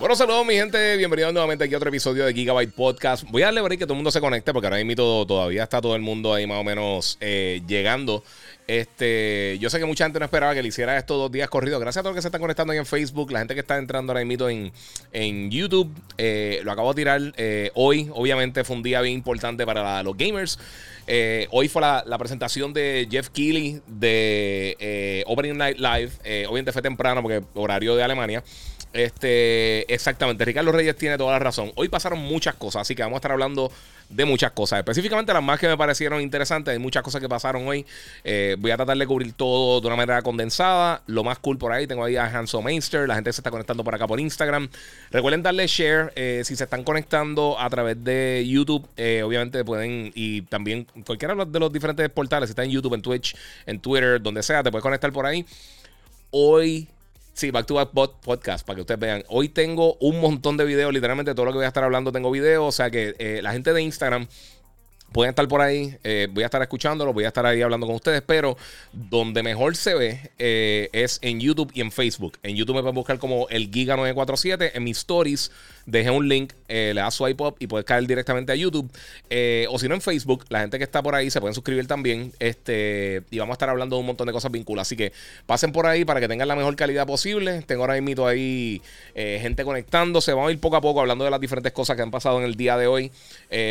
Bueno, saludos mi gente, bienvenidos nuevamente aquí a otro episodio de Gigabyte Podcast. Voy a darle break que todo el mundo se conecte porque ahora mismo todavía está todo el mundo ahí más o menos eh, llegando. Este, yo sé que mucha gente no esperaba que le hiciera esto dos días corridos. Gracias a todos los que se están conectando ahí en Facebook, la gente que está entrando ahora mismo en, en YouTube. Eh, lo acabo de tirar eh, hoy. Obviamente fue un día bien importante para los gamers. hoy fue la, la, presentación de Jeff Keighley de Opening Night Live. obviamente fue temprano porque horario de Alemania. Este, exactamente, Ricardo Reyes tiene toda la razón. Hoy pasaron muchas cosas, así que vamos a estar hablando de muchas cosas. Específicamente las más que me parecieron interesantes. Hay muchas cosas que pasaron hoy. Eh, voy a tratar de cubrir todo de una manera condensada. Lo más cool por ahí, tengo ahí a Hanso Mainster. La gente se está conectando por acá por Instagram. Recuerden darle share eh, si se están conectando a través de YouTube. Eh, obviamente pueden, y también cualquiera de los diferentes portales, si está en YouTube, en Twitch, en Twitter, donde sea, te puedes conectar por ahí. Hoy Sí, Back to Back Podcast, para que ustedes vean. Hoy tengo un montón de videos, literalmente todo lo que voy a estar hablando tengo videos. O sea que eh, la gente de Instagram pueden estar por ahí. Eh, voy a estar escuchándolo, voy a estar ahí hablando con ustedes. Pero donde mejor se ve eh, es en YouTube y en Facebook. En YouTube me pueden buscar como el Giga947. En mis stories deje un link, eh, le das swipe up y puedes caer directamente a YouTube. Eh, o si no, en Facebook, la gente que está por ahí se pueden suscribir también. Este, y vamos a estar hablando de un montón de cosas vinculadas. Así que pasen por ahí para que tengan la mejor calidad posible. Tengo ahora mismo ahí eh, gente conectándose. Vamos a ir poco a poco hablando de las diferentes cosas que han pasado en el día de hoy.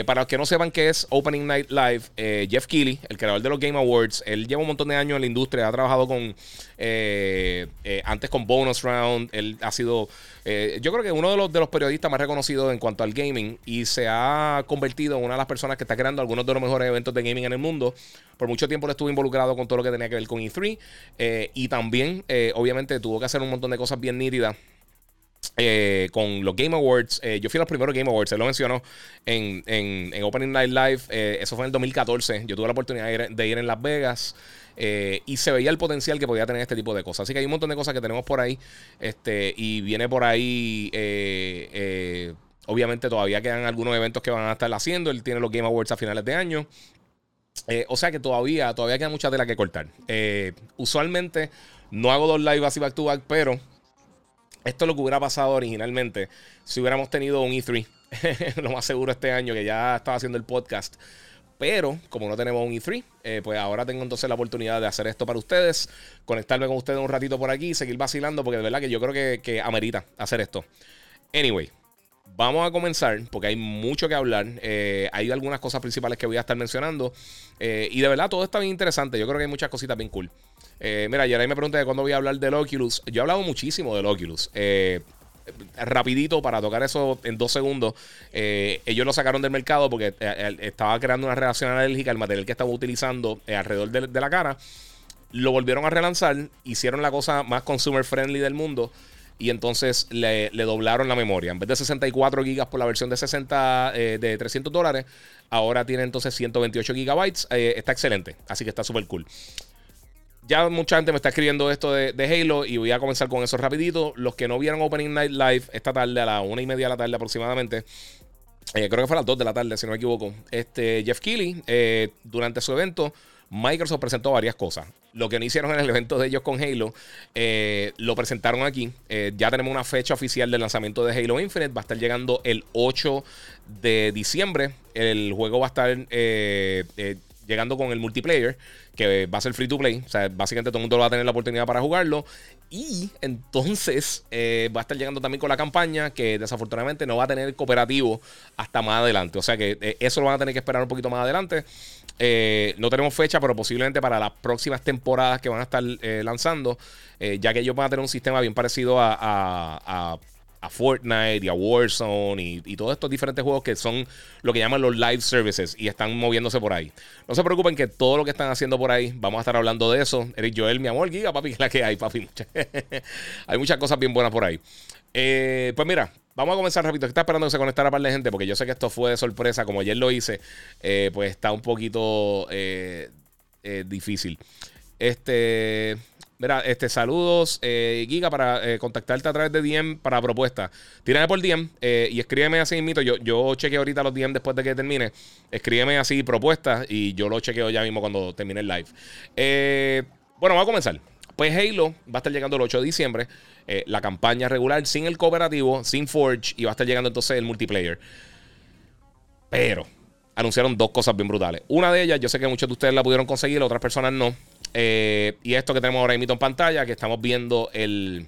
para los que no sepan qué es Opening Night Live, Jeff Keighley, el creador de los Game Awards, él lleva un montón de años en la industria, ha trabajado con antes con Bonus Round, él ha sido eh, yo creo que uno de los, de los periodistas más reconocidos en cuanto al gaming y se ha convertido en una de las personas que está creando algunos de los mejores eventos de gaming en el mundo. Por mucho tiempo le estuvo involucrado con todo lo que tenía que ver con E3 eh, y también, eh, obviamente, tuvo que hacer un montón de cosas bien nítidas. Con los Game Awards. yo fui a los primeros Game Awards, se lo mencionó en, en, Opening Night Live. eso fue en el 2014. Yo tuve la oportunidad de ir, en Las Vegas. Eh, y se veía el potencial que podía tener este tipo de cosas. Así que hay un montón de cosas que tenemos por ahí. Este, y viene por ahí. Eh, eh, obviamente todavía quedan algunos eventos que van a estar haciendo. Él tiene los Game Awards a finales de año. o sea que todavía, todavía queda mucha tela que cortar. usualmente no hago dos live así back to back, pero esto es lo que hubiera pasado originalmente si hubiéramos tenido un E3. lo más seguro este año que ya estaba haciendo el podcast. Pero como no tenemos un E3, eh, pues ahora tengo entonces la oportunidad de hacer esto para ustedes, conectarme con ustedes un ratito por aquí, seguir vacilando, porque de verdad que yo creo que, amerita hacer esto. Anyway, vamos a comenzar porque hay mucho que hablar. Eh, hay algunas cosas principales que voy a estar mencionando. Eh, y de verdad todo está bien interesante. Yo creo que hay muchas cositas bien cool. mira, ayer ahí me pregunté de cuándo voy a hablar del Oculus. Yo he hablado muchísimo del Oculus rapidito para tocar eso en dos segundos. Eh, ellos lo sacaron del mercado porque eh, eh, estaba creando una reacción alérgica al material que estaba utilizando alrededor de, la cara. Lo volvieron a relanzar, hicieron la cosa más consumer friendly del mundo y entonces le, doblaron la memoria. En vez de 64 gigas por la versión de 60 de 300 dólares, ahora tiene entonces 128 gigabytes. está excelente, así que está súper cool. Ya mucha gente me está escribiendo esto de, Halo y voy a comenzar con eso rapidito. Los que no vieron Opening Night Live esta tarde a las una y media de la tarde aproximadamente. Eh, creo que fue a las 2 de la tarde, si no me equivoco. Este, Jeff Keighley, eh, durante su evento, Microsoft presentó varias cosas. Lo que no hicieron en el evento de ellos con Halo, eh, lo presentaron aquí. ya tenemos una fecha oficial del lanzamiento de Halo Infinite. Va a estar llegando el 8 de diciembre. El juego va a estar llegando con el multiplayer, que va a ser free to play. O sea, básicamente todo el mundo va a tener la oportunidad para jugarlo. Y entonces eh, va a estar llegando también con la campaña, que desafortunadamente no va a tener cooperativo hasta más adelante. O sea que eh, eso lo van a tener que esperar un poquito más adelante. Eh, no tenemos fecha, pero posiblemente para las próximas temporadas que van a estar lanzando, ya que ellos van a tener un sistema bien parecido a Fortnite y a Warzone y, todos estos diferentes juegos que son lo que llaman los live services y están moviéndose por ahí. No se preocupen que todo lo que están haciendo por ahí, vamos a estar hablando de eso. Eric Joel, mi amor, giga, papi, la que hay, papi. hay muchas cosas bien buenas por ahí. Eh, pues mira, vamos a comenzar rápido. Está esperando que se conectara par de gente porque yo sé que esto fue de sorpresa. Como ayer lo hice, eh, pues está un poquito eh, eh, difícil. Este. Mira, este, saludos, Giga, para contactarte a través de DM para propuestas. Tírame por DM y escríbeme así mismo. Yo, yo chequeo ahorita los DM después de que termine. Escríbeme así propuestas y yo lo chequeo ya mismo cuando termine el live. bueno, vamos a comenzar. Pues Halo va a estar llegando el 8 de diciembre. Eh, la campaña regular sin el cooperativo, sin Forge. Y va a estar llegando entonces el multiplayer. Pero anunciaron dos cosas bien brutales. Una de ellas, yo sé que muchos de ustedes la pudieron conseguir, otras personas no. Eh, y esto que tenemos ahora mismo en pantalla, que estamos viendo el,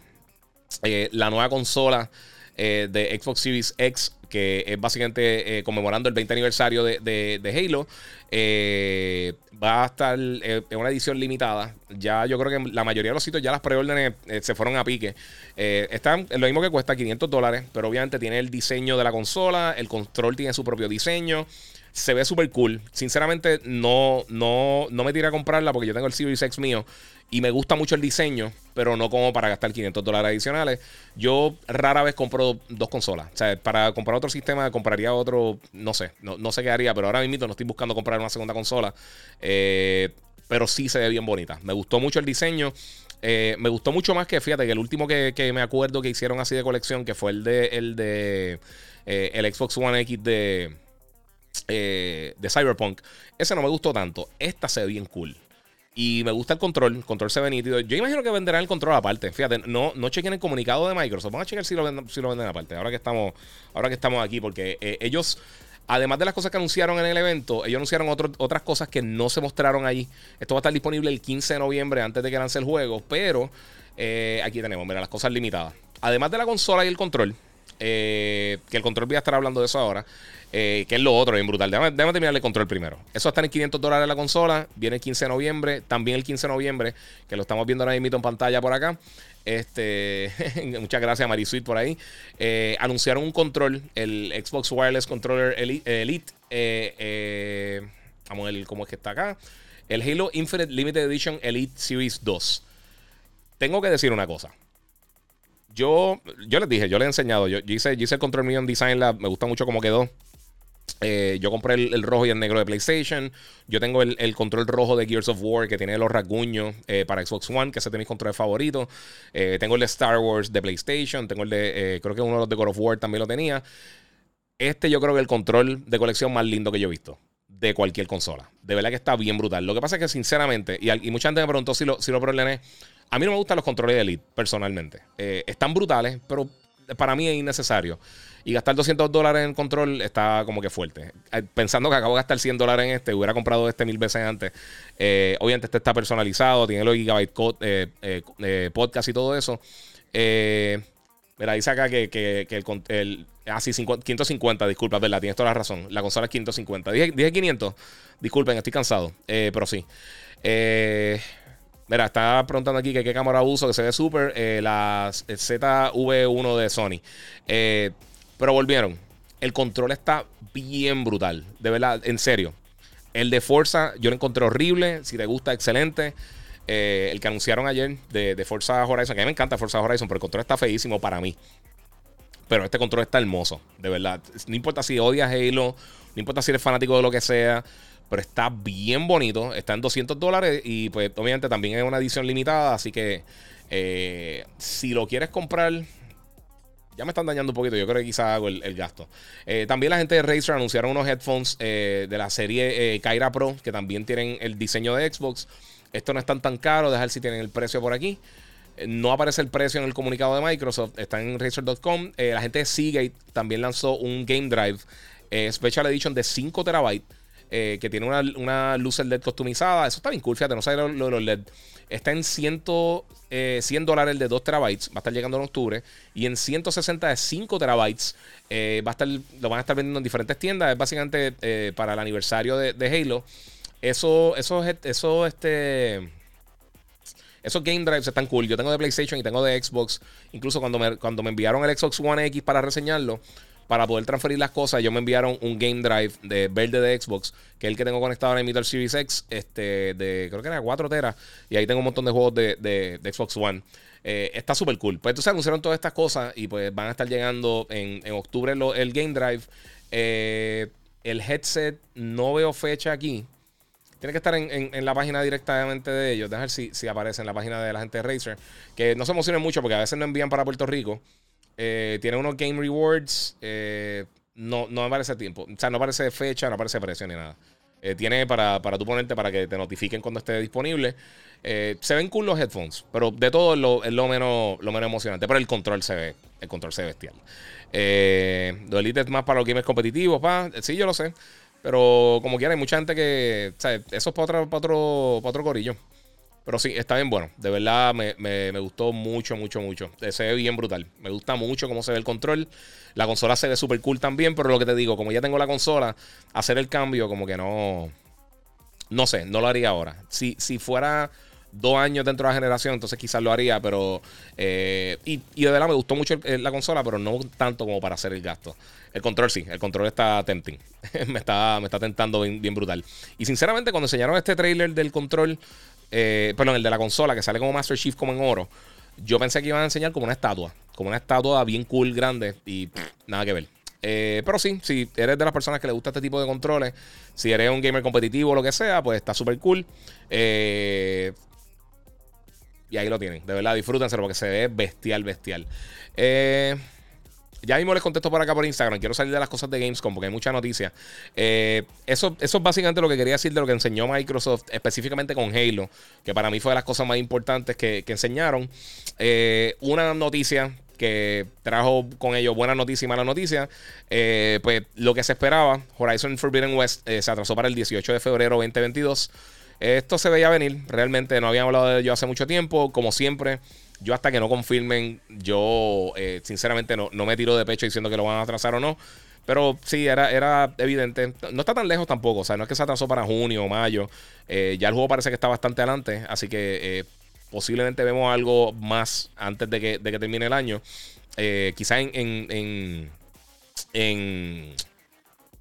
eh, la nueva consola de Xbox Series X que es básicamente eh, conmemorando el 20 aniversario de, Halo. Eh, va a estar eh, en una edición limitada. Ya yo creo que la mayoría de los sitios ya las preórdenes se fueron a pique. están lo mismo que cuesta 500 dólares, pero obviamente tiene el diseño de la consola, el control tiene su propio diseño. Se ve súper cool. Sinceramente, no, no, no me tiré a comprarla porque yo tengo el Series X mío y me gusta mucho el diseño, pero no como para gastar 500 dólares adicionales. Yo rara vez compro dos consolas. O sea, para comprar otro sistema compraría otro, no sé, no, sé qué haría, pero ahora mismo no estoy buscando comprar una segunda consola. Eh, pero sí se ve bien bonita. Me gustó mucho el diseño. Eh, me gustó mucho más que, fíjate, que el último que, me acuerdo que hicieron así de colección, que fue el de el de eh, el Xbox One X de, de Cyberpunk. Ese no me gustó tanto. Esta se ve bien cool. Y me gusta el control. Control se ve nítido. Yo imagino que venderán el control aparte. Fíjate, no, no chequen el comunicado de Microsoft. Vamos a chequear si lo venden, si lo venden aparte. Ahora que estamos, ahora que estamos aquí. Porque eh, ellos, además de las cosas que anunciaron en el evento, ellos anunciaron otras cosas que no se mostraron allí. Esto va a estar disponible el 15 de noviembre antes de que lance el juego. Pero eh, aquí tenemos, mira, las cosas limitadas. Además de la consola y el control. Eh, que el control voy a estar hablando de eso ahora. Eh, que es lo otro, bien brutal. Déjame, terminar el control primero. Eso está en 500 dólares la consola. Viene el 15 de noviembre. También el 15 de noviembre, que lo estamos viendo ahora mismo en pantalla por acá. Este, muchas gracias Marisuit por ahí. Eh, anunciaron un control, el Xbox Wireless Controller Elite. Eh, vamos a ver cómo es que está acá. El Halo Infinite Limited Edition Elite Series 2. Tengo que decir una cosa. Yo, yo les dije, yo les he enseñado. Yo, hice, hice el control en Design Lab. Me gusta mucho cómo quedó. Eh, yo compré el, rojo y el negro de PlayStation. Yo tengo el, control rojo de Gears of War que tiene los rasguños eh, para Xbox One, que ese es de mis controles favoritos. Eh, tengo el de Star Wars de PlayStation. Tengo el de, creo que uno de los de God of War también lo tenía. Este yo creo que el control de colección más lindo que yo he visto de cualquier consola. De verdad que está bien brutal. Lo que pasa es que sinceramente, y, mucha gente me preguntó si lo, si lo problemé. A mí no me gustan los controles de Elite, personalmente. están brutales, pero para mí es innecesario. Y gastar 200 dólares en control está como que fuerte. Eh, pensando que acabo de gastar 100 dólares en este, hubiera comprado este mil veces antes. Eh, obviamente este está personalizado, tiene los gigabyte eh, podcast y todo eso. mira, dice acá que, el, el Ah, sí, 550, disculpa, verdad, tienes toda la razón. La consola es 550. Dije, dije 500, disculpen, estoy cansado, pero sí. Mira, está preguntando aquí que qué cámara uso, que se ve súper. la ZV1 de Sony. Eh, pero volvieron. El control está bien brutal. De verdad, en serio. El de Forza yo lo encontré horrible. Si te gusta, excelente. Eh, el que anunciaron ayer de, Forza Horizon, que a mí me encanta Forza Horizon, pero el control está feísimo para mí. Pero este control está hermoso, de verdad. No importa si odias Halo, no importa si eres fanático de lo que sea, pero está bien bonito. Está en 200 dólares y pues obviamente también es una edición limitada, así que eh, si lo quieres comprar, ya me están dañando un poquito. Yo creo que quizás hago el, gasto. Eh, también la gente de Razer anunciaron unos headphones eh, de la serie eh, Kyra Pro que también tienen el diseño de Xbox. Esto no están tan caro. Dejar si tienen el precio por aquí. No aparece el precio en el comunicado de Microsoft. Está en Razer.com. la gente de Seagate también lanzó un Game Drive Special Edition de 5 terabytes. Que tiene una, una luz LED customizada. Eso está bien cool, fíjate, no sé lo, de los LED. Está en 100, 100 eh, dólares el de 2 terabytes. Va a estar llegando en octubre. Y en 160 de 5 terabytes. Eh, va a estar, lo van a estar vendiendo en diferentes tiendas. Es básicamente eh, para el aniversario de, Halo. Eso, eso, eso, este. Esos game drives están cool. Yo tengo de PlayStation y tengo de Xbox. Incluso cuando me, cuando me enviaron el Xbox One X para reseñarlo, para poder transferir las cosas, ellos me enviaron un Game Drive de verde de Xbox, que es el que tengo conectado en mi al Series X, este, de creo que era 4 teras, y ahí tengo un montón de juegos de, de, Xbox One. Eh, está súper cool. Pues entonces anunciaron todas estas cosas y pues van a estar llegando en, en octubre el Game Drive. Eh, el headset, no veo fecha aquí. Tiene que estar en, la página directamente de ellos. Dejar si, si aparece en la página de la gente de Razer. Que no se emocionen mucho porque a veces no envían para Puerto Rico. Eh, tiene unos Game Rewards. Eh, no, no aparece tiempo. O sea, no aparece fecha, no aparece precio ni nada. Eh, tiene para, para tú ponerte para que te notifiquen cuando esté disponible. se ven cool los headphones, pero de todo es lo, menos, lo menos emocionante. Pero el control se ve, el control se ve bestial. Eh, lo Elite es más para los gamers competitivos, pa. Sí, yo lo sé. Pero como quiera, hay mucha gente que. ¿sabes? Eso es para otro, para otro, para otro corillo. Pero sí, está bien bueno. De verdad me, me, gustó mucho, mucho, mucho. Se ve bien brutal. Me gusta mucho cómo se ve el control. La consola se ve súper cool también, pero lo que te digo, como ya tengo la consola, hacer el cambio como que no... No sé, no lo haría ahora. Si, si fuera dos años dentro de la generación, entonces quizás lo haría, pero... Eh, y, de verdad me gustó mucho la consola, pero no tanto como para hacer el gasto. El control sí, el control está tempting. me, está, me está tentando bien, brutal. Y sinceramente, cuando enseñaron este trailer del control, eh, perdón, el de la consola, que sale como Master Chief como en oro, yo pensé que iban a enseñar como una estatua, como una estatua bien cool, grande, y nada que ver. Eh, pero sí, si eres de las personas que le gusta este tipo de controles, si eres un gamer competitivo o lo que sea, pues está súper cool. Eh, y ahí lo tienen. De verdad, disfrútenselo porque se ve bestial, bestial. Eh, ya mismo les contesto por acá por Instagram. Quiero salir de las cosas de Gamescom porque hay mucha noticia. Eh, eso, eso es básicamente lo que quería decir de lo que enseñó Microsoft, específicamente con Halo, que para mí fue de las cosas más importantes que, enseñaron. Eh, una noticia que trajo con ello buena noticia y mala noticia. pues lo que se esperaba, Horizon Forbidden West se atrasó para el 18 de febrero 2022. Esto se veía venir, realmente no habíamos hablado de ello hace mucho tiempo, como siempre. Yo hasta que no confirmen, yo eh, sinceramente no, me tiro de pecho diciendo que lo van a atrasar o no. Pero sí, era, era evidente. No está tan lejos tampoco. O sea, no es que se atrasó para junio o mayo. Eh, ya el juego parece que está bastante adelante. Así que eh, posiblemente vemos algo más antes de que, termine el año. quizá en, en, en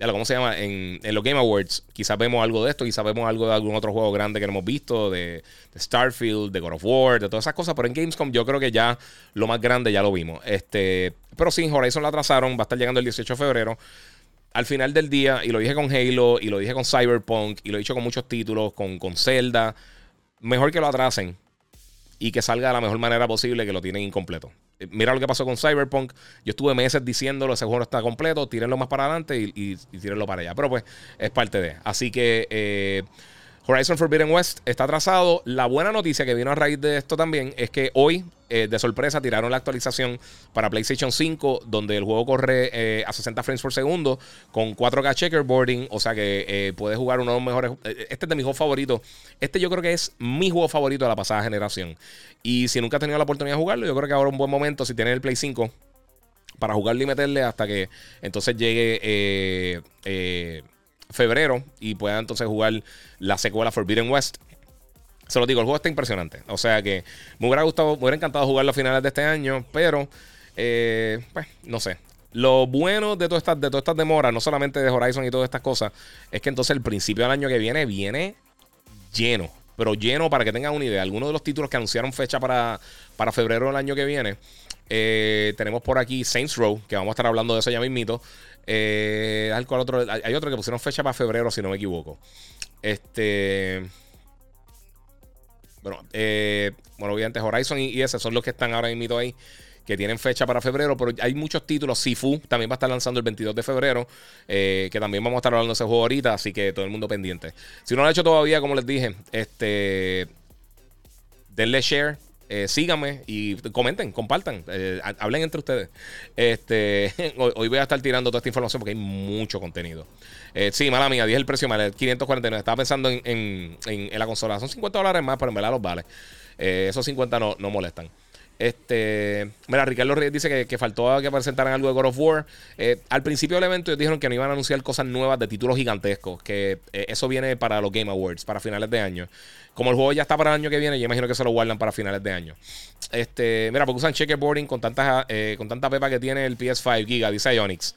¿cómo se llama? En, los Game Awards, quizás vemos algo de esto, quizás vemos algo de algún otro juego grande que no hemos visto, de, Starfield, de God of War, de todas esas cosas, pero en Gamescom yo creo que ya lo más grande ya lo vimos. Este, pero sí, Horizon la atrasaron, va a estar llegando el 18 de febrero. Al final del día, y lo dije con Halo, y lo dije con Cyberpunk, y lo he dicho con muchos títulos, con, con Zelda, mejor que lo atrasen y que salga de la mejor manera posible que lo tienen incompleto. Eh, mira lo que pasó con Cyberpunk. Yo estuve meses diciéndolo, ese juego está completo, tírenlo más para adelante y, y, tírenlo para allá. Pero pues es parte de. Así que eh, Horizon Forbidden West está atrasado. La buena noticia que vino a raíz de esto también es que hoy, eh, de sorpresa, tiraron la actualización para PlayStation 5, donde el juego corre a 60 frames por segundo con 4K checkerboarding. O sea que puedes jugar uno de los mejores. Este es de mis juegos favoritos. Este yo creo que es mi juego favorito de la pasada generación. Y si nunca has tenido la oportunidad de jugarlo, yo creo que ahora es un buen momento, si tienes el Play 5, para jugarlo y meterle hasta que entonces llegue eh, eh, febrero y pueda entonces jugar la secuela Forbidden West. Se lo digo, el juego está impresionante. O sea que me hubiera gustado, me hubiera encantado jugarlo a finales de este año, pero eh, pues no sé. Lo bueno de todas estas, demoras, no solamente de Horizon y todas estas cosas, es que entonces el principio del año que viene viene lleno pero lleno para que tengan una idea. Algunos de los títulos que anunciaron fecha para, febrero del año que viene. Eh, tenemos por aquí Saints Row, que vamos a estar hablando de eso ya mismito. Eh, hay otro que pusieron fecha para febrero, si no me equivoco. Este. Bueno, eh, bueno obviamente Horizon y, ese son los que están ahora mismo ahí que tienen fecha para febrero, pero hay muchos títulos. Sifu también va a estar lanzando el 22 de febrero, eh, que también vamos a estar hablando de ese juego ahorita, así que todo el mundo pendiente. Si no lo han hecho todavía, como les dije, este denle share, eh, síganme y comenten, compartan, eh, hablen entre ustedes. Este, hoy, voy a estar tirando toda esta información porque hay mucho contenido. sí, mala mía, dije el precio mal, 549. Estaba pensando en, la consola. Son 50 dólares más, pero en verdad los vale. esos 50 no, no molestan. Este, mira, Ricardo Reyes dice que, faltó que presentaran algo de God of War. Eh, al principio del evento ellos dijeron que no iban a anunciar cosas nuevas de títulos gigantescos, que eh, eso viene para los Game Awards, para finales de año. Como el juego ya está para el año que viene, yo imagino que se lo guardan para finales de año. Este, mira, porque usan checkerboarding con, tantas, eh, con tanta pepa que tiene el PS5 Giga, dice Ionix.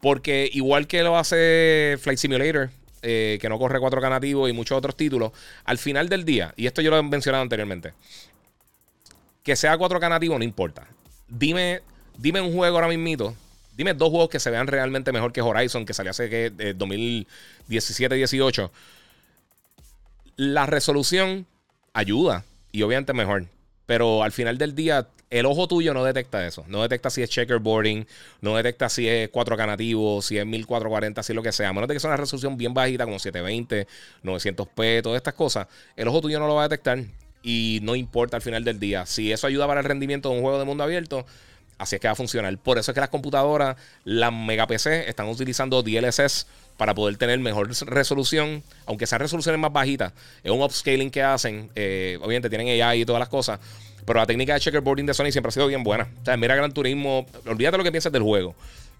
Porque igual que lo hace Flight Simulator, que no corre 4K nativo y muchos otros títulos, al final del día, y esto yo lo he mencionado anteriormente, que sea 4K nativo no importa. Dime, dime un juego ahora mismito, dime dos juegos que se vean realmente mejor que Horizon, que salió hace que 2017-18. La resolución ayuda y obviamente mejor. Pero al final del día, el ojo tuyo no detecta eso. No detecta si es checkerboarding, no detecta si es 4K nativo, si es 1440, si es lo que sea. A menos de que sea una resolución bien bajita, como 720, 900p, todas estas cosas, el ojo tuyo no lo va a detectar. Y no importa al final del día. Si eso ayuda para el rendimiento de un juego de mundo abierto, así es que va a funcionar. Por eso es que las computadoras, las mega PC, están utilizando DLSS para poder tener mejor resolución, aunque sean resoluciones más bajitas. Es un upscaling que hacen. Eh, obviamente tienen AI y todas las cosas. Pero la técnica de checkerboarding de Sony siempre ha sido bien buena. O sea, mira Gran Turismo, olvídate lo que piensas del juego.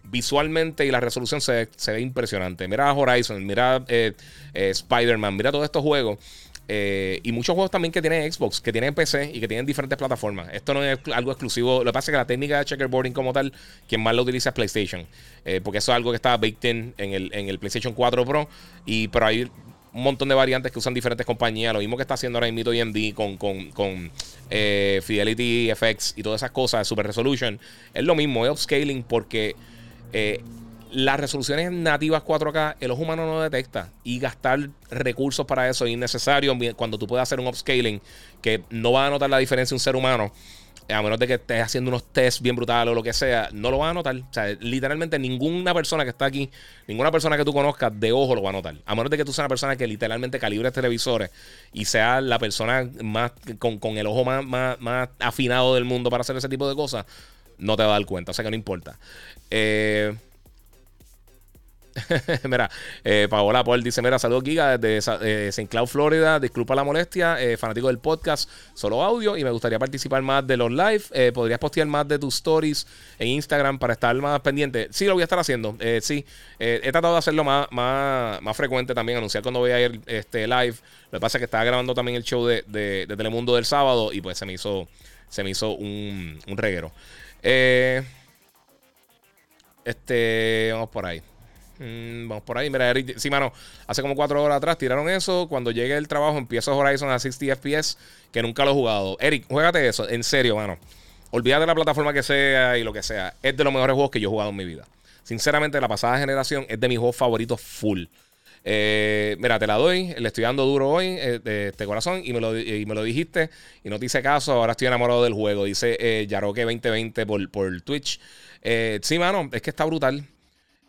Visualmente y la resolución se, ve impresionante. Mira Horizon, mira eh, eh, Spider-Man, mira todos estos juegos. Eh, y muchos juegos también que tienen Xbox, que tienen PC y que tienen diferentes plataformas. Esto no es algo exclusivo. Lo que pasa es que la técnica de checkerboarding como tal, quien más lo utiliza es PlayStation. porque eso es algo que está baked in en el, en el PlayStation 4 Pro. Y pero hay un montón de variantes que usan diferentes compañías. Lo mismo que está haciendo ahora mismo AMD con, con, con eh, Fidelity FX y todas esas cosas, Super Resolution. Es lo mismo, es upscaling porque eh, las resoluciones nativas 4K el ojo humano no detecta. Y gastar recursos para eso es innecesario cuando tú puedes hacer un upscaling que no va a notar la diferencia un ser humano a menos de que estés haciendo unos tests bien brutales o lo que sea, no lo van a notar. O sea, literalmente ninguna persona que está aquí, ninguna persona que tú conozcas de ojo lo va a notar. A menos de que tú seas una persona que literalmente calibre televisores y sea la persona más con, el ojo más, más, más, afinado del mundo para hacer ese tipo de cosas, no te va a dar cuenta. O sea que no importa. Eh, mira, eh, Paola Paul dice: Mira, saludos Giga desde eh, St. Cloud, Florida. Disculpa la molestia, eh, fanático del podcast, solo audio. Y me gustaría participar más de los live. Eh, ¿Podrías postear más de tus stories en Instagram para estar más pendiente? Sí, lo voy a estar haciendo. sí, he tratado de hacerlo más, más, más frecuente también, anunciar cuando voy a ir este, live. Lo que pasa es que estaba grabando también el show de, de, Telemundo del sábado y pues se me hizo, se me hizo un, un reguero. este, vamos por ahí. Mm, vamos por ahí. Mira, Eric, sí, mano, hace como cuatro horas atrás tiraron eso. Cuando llegue el trabajo, empiezo Horizon a 60 FPS, que nunca lo he jugado. Eric, juégate eso, en serio, mano. Olvídate la plataforma que sea y lo que sea. Es de los mejores juegos que yo he jugado en mi vida. Sinceramente, la pasada generación es de mis juegos favoritos full. Eh, mira, te la doy. Le estoy dando duro hoy eh, este corazón y me, lo, y me lo dijiste y no te hice caso. Ahora estoy enamorado del juego. Dice eh, Yaroque 2020 por, por Twitch. Eh, sí, mano, es que está brutal.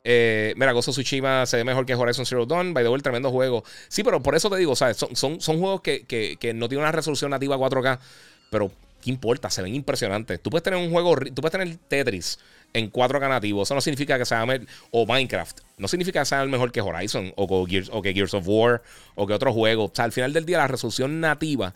Eh, mira, Gozo Tsushima se ve mejor que Horizon Zero Dawn. By the way, tremendo juego. Sí, pero por eso te digo, ¿sabes? Son, son, son juegos que, que, no tienen una resolución nativa 4K, pero ¿qué importa? Se ven impresionantes. Tú puedes tener un juego, tú puedes tener Tetris en 4K nativo. Eso no significa que sea o Minecraft. No significa que sea mejor que Horizon o, que Gears of War o que otro juego. O sea, al final del día, la resolución nativa.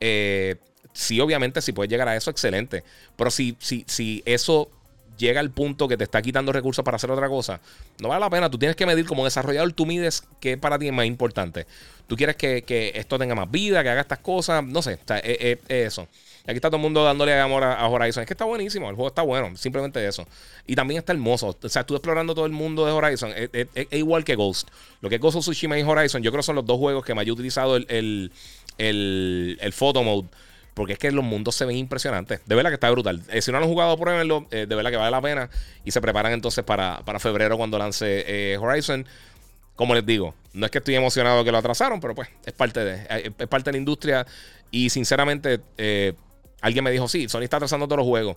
Eh, sí, obviamente, si puedes llegar a eso, excelente. Pero si, si, si eso llega al punto que te está quitando recursos para hacer otra cosa, no vale la pena. Tú tienes que medir como desarrollador, tú mides qué para ti es más importante. Tú quieres que, esto tenga más vida, que haga estas cosas, no sé, es, eso. aquí está todo el mundo dándole amor a, Horizon. Es que está buenísimo, el juego está bueno, simplemente eso. Y también está hermoso. O sea, tú explorando todo el mundo de Horizon. Es, igual que Ghost. Lo que es Ghost of Tsushima y Horizon, yo creo que son los dos juegos que me haya utilizado el, el, el, el photo mode porque es que los mundos se ven impresionantes. De verdad que está brutal. Eh, si no han jugado, pruébenlo. Eh, de verdad que vale la pena. Y se preparan entonces para, febrero cuando lance eh, Horizon. Como les digo, no es que estoy emocionado que lo atrasaron, pero pues es parte de, es parte de la industria. Y sinceramente, alguien me dijo: Sí, Sony está atrasando todos los juegos.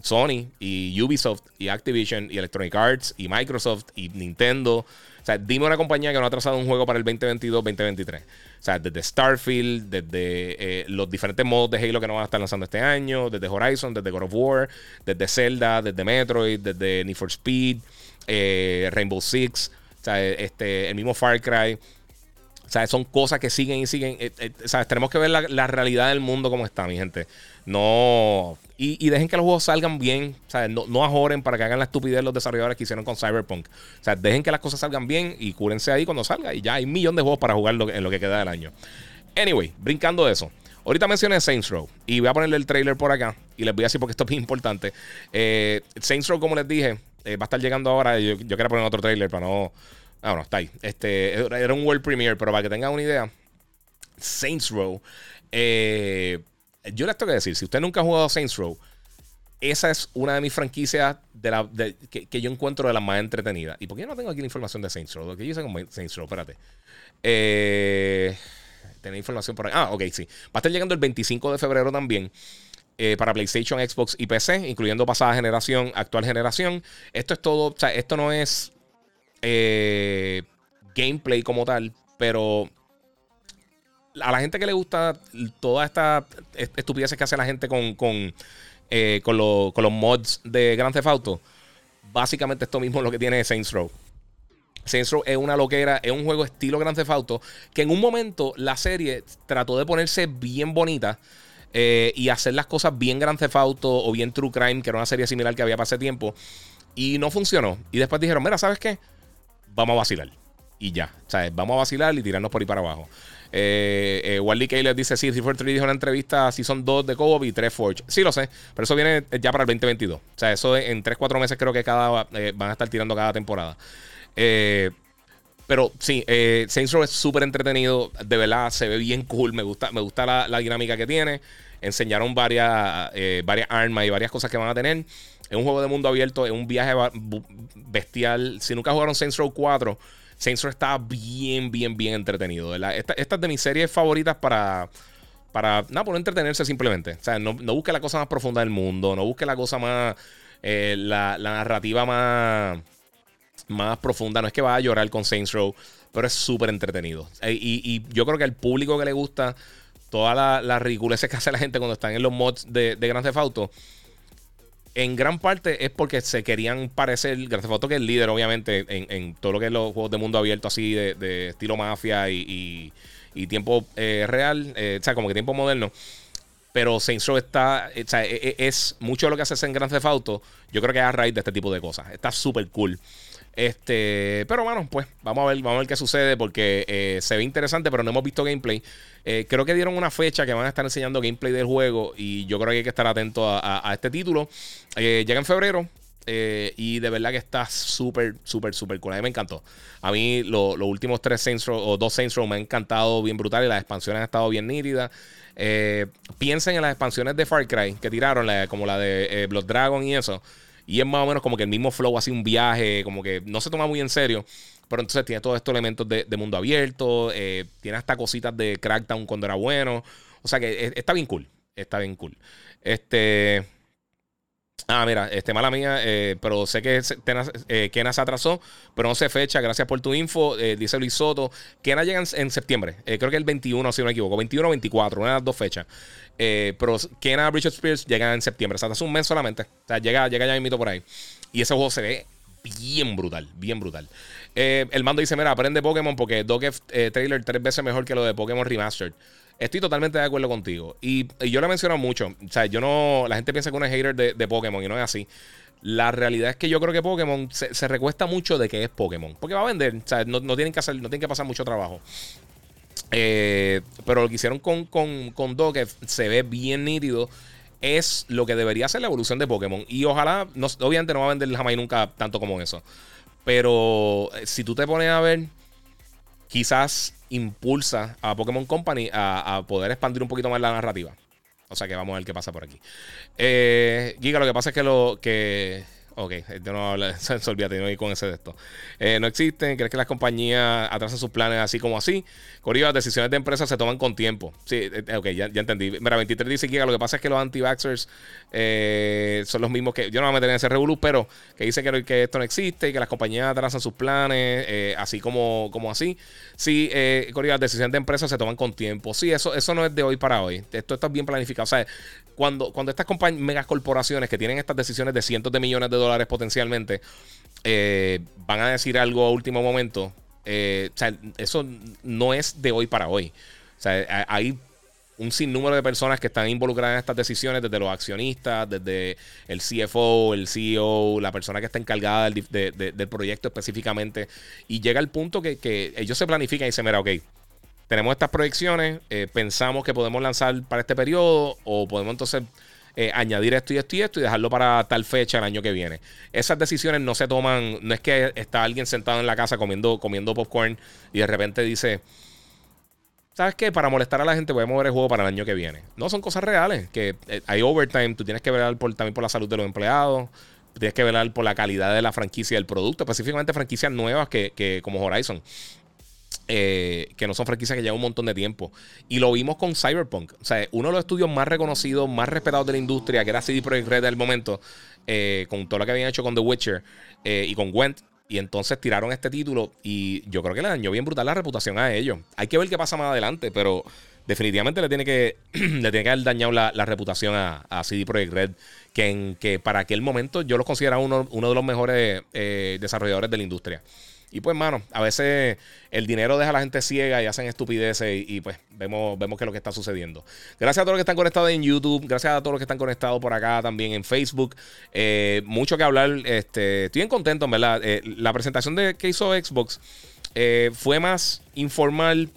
Sony y Ubisoft y Activision y Electronic Arts y Microsoft y Nintendo. O sea, dime una compañía que no ha atrasado un juego para el 2022-2023. O sea, desde Starfield, desde eh, los diferentes modos de Halo que no van a estar lanzando este año, desde Horizon, desde God of War, desde Zelda, desde Metroid, desde Need for Speed, eh, Rainbow Six, o sea, este, el mismo Far Cry. O sea, son cosas que siguen y siguen. Eh, o sea, tenemos que ver la, la realidad del mundo como está, mi gente. No. Y, dejen que los juegos salgan bien. O sea, no, no ajoren para que hagan la estupidez los desarrolladores que hicieron con Cyberpunk. O sea, dejen que las cosas salgan bien y cúrense ahí cuando salga. Y ya hay un millón de juegos para jugar en lo que queda del año. Anyway, brincando de eso. Ahorita mencioné Saints Row y voy a ponerle el trailer por acá y les voy a decir porque esto es muy importante. Eh, Saints Row, como les dije, va a estar llegando ahora. Yo, yo quería poner otro trailer para no. Ah, no, está ahí. Este, era un World Premiere, pero para que tengan una idea, Saints Row. Yo les tengo que decir, si usted nunca ha jugado Saints Row, esa es una de mis franquicias de la, que, yo encuentro de las más entretenidas. ¿Y por qué no tengo aquí la información de Saints Row? Lo que yo hice con Saints Row, espérate. Eh, información por ahí. Ah, ok, sí. Va a estar llegando el 25 de febrero también. Eh, para PlayStation, Xbox y PC, incluyendo pasada generación, actual generación. Esto es todo, o sea, esto no es eh, gameplay como tal, pero a la gente que le gusta toda esta estupidez que hace la gente con, con eh, con, los mods de Grand Theft Auto, básicamente esto mismo es lo que tiene Saints Row. Saints Row es una loquera, es un juego estilo Grand Theft Auto, que en un momento la serie trató de ponerse bien bonita eh, y hacer las cosas bien Grand Theft Auto o bien True Crime, que era una serie similar que había para tiempo, y no funcionó. Y después dijeron, mira, ¿sabes qué? Vamos a vacilar. Y ya, ¿sabes? Vamos a vacilar y tirarnos por ahí para abajo. Eh, eh, Wally Kaler dice: Sí, 3 dijo en una entrevista si son dos de co y tres Forge. Sí, lo sé, pero eso viene ya para el 2022. O sea, eso en 3-4 meses creo que cada eh, van a estar tirando cada temporada. Eh, pero sí, Saints Row es súper entretenido. De verdad, se ve bien cool. Me gusta, me gusta la, dinámica que tiene. Enseñaron varias, varias armas y varias cosas que van a tener. Es un juego de mundo abierto, es un viaje bestial. Si nunca jugaron Saints Row 4 Saints Row está bien, bien, bien entretenido. Esta, es de mis series favoritas para, para, nada, por entretenerse simplemente. O sea, no, busque la cosa más profunda del mundo, no busque la cosa más, eh, la, narrativa más, más profunda. No es que vaya a llorar con Saints Row, pero es súper entretenido. Eh, y, yo creo que al público que le gusta toda la, la ridiculez que hace la gente cuando están en los mods de, de Grand Theft Auto en gran parte es porque se querían parecer. Grand Theft que es líder, obviamente, en, todo lo que es los juegos de mundo abierto, así de, estilo mafia y, tiempo eh, real, eh, o sea, como que tiempo moderno. Pero Saints Row está, o sea, e, e, es, mucho de lo que hace en Grand Theft Auto. Yo creo que es a raíz de este tipo de cosas. Está súper cool. Este, pero bueno, pues vamos a ver, vamos a ver qué sucede porque eh, se ve interesante, pero no hemos visto gameplay. Eh, creo que dieron una fecha que van a estar enseñando gameplay del juego y yo creo que hay que estar atento a, este título. Eh, llega en febrero. y de verdad que está súper, súper, súper cool. A mí me encantó. A mí los últimos tres Saints Row o dos Saints Row me han encantado bien brutal y las expansiones han estado bien nítidas. piensen en las expansiones de Far Cry que tiraron, como la de Blood Dragon y eso. Y es más o menos como que el mismo flow, así un viaje, como que no se toma muy en serio. Pero entonces tiene todos estos elementos de, mundo abierto, eh, tiene hasta cositas de Crackdown cuando era bueno. O sea que eh, está bien cool, está bien cool. Este... Ah, mira, este mala mía, eh, pero sé que eh, Kena se atrasó, pero no sé fecha. Gracias por tu info, eh, dice Luis Soto. Kena llega en, septiembre, creo que el 21, si no me equivoco, 21 o 24, una de las dos fechas. pero Kena Richard Spears llega en septiembre, o sea, hace un mes solamente. O sea, llega, llega ya invito por ahí. Y ese juego se ve bien brutal, bien brutal. el mando dice: Mira, aprende Pokémon porque Dog trailer tres veces mejor que lo de Pokémon Remastered. Estoy totalmente de acuerdo contigo. Y, yo lo he mencionado mucho. O sea, yo no. La gente piensa que uno es hater de, Pokémon y no es así. La realidad es que yo creo que Pokémon se, recuesta mucho de que es Pokémon. Porque va a vender. O sea, no, tienen que hacer, no tienen que pasar mucho trabajo. Eh, pero lo que hicieron con, con, con Do, que se ve bien nítido, es lo que debería ser la evolución de Pokémon. Y ojalá, no, obviamente no va a vender jamás y nunca tanto como eso. Pero eh, si tú te pones a ver, quizás impulsa a Pokémon Company a, poder expandir un poquito más la narrativa. O sea que vamos a ver qué pasa por aquí. Eh, Giga, lo que pasa es que lo que Ok, yo no olvídate, no ir con ese de esto. Eh, no existen, crees que las compañías atrasan sus planes así como así. Corio, las decisiones de empresas se toman con tiempo. Sí, eh, eh, ok, ya, entendí. Mira, 23 dice que lo que pasa es que los anti-vaxxers son los mismos que. Yo no me voy a meter en ese revolú, pero que dicen que, que, esto no existe y que las compañías atrasan sus planes, así como, como así. Sí, eh, Corio, las decisiones de empresas se toman con tiempo. Sí, eso, eso no es de hoy para hoy. Esto está bien planificado. O sea, cuando, cuando estas megacorporaciones que tienen estas decisiones de cientos de millones de dólares potencialmente eh, van a decir algo a último momento, eh, o sea, eso no es de hoy para hoy. O sea, hay un sinnúmero de personas que están involucradas en estas decisiones, desde los accionistas, desde el CFO, el CEO, la persona que está encargada del, proyecto específicamente. Y llega el punto que, que, ellos se planifican y dicen, mira, ok, tenemos estas proyecciones, eh, pensamos que podemos lanzar para este periodo o podemos entonces eh, añadir esto y esto y esto y dejarlo para tal fecha el año que viene. Esas decisiones no se toman, no es que está alguien sentado en la casa comiendo, comiendo popcorn y de repente dice, ¿sabes qué? Para molestar a la gente voy a mover el juego para el año que viene. No, son cosas reales, que eh, hay overtime, tú tienes que ver por, también por la salud de los empleados. Tienes que velar por la calidad de la franquicia del producto, específicamente franquicias nuevas que, que como Horizon. Eh, que no son franquicias que llevan un montón de tiempo. Y lo vimos con Cyberpunk. O sea, uno de los estudios más reconocidos, más respetados de la industria, que era CD Projekt Red del momento, eh, con todo lo que habían hecho con The Witcher eh, y con Gwent. Y entonces tiraron este título y yo creo que le dañó bien brutal la reputación a ellos. Hay que ver qué pasa más adelante, pero definitivamente le tiene que, le tiene que haber dañado la, reputación a, CD Projekt Red, que, en, que para aquel momento yo los consideraba uno, uno de los mejores desarrolladores de la industria. Y pues, mano, a veces el dinero deja a la gente ciega y hacen estupideces y, pues vemos, vemos qué es lo que está sucediendo. Gracias a todos los que están conectados en YouTube, gracias a todos los que están conectados por acá también en Facebook. Eh, mucho que hablar, este, estoy bien contento, en verdad. Eh, la presentación de que hizo Xbox eh, fue más informal.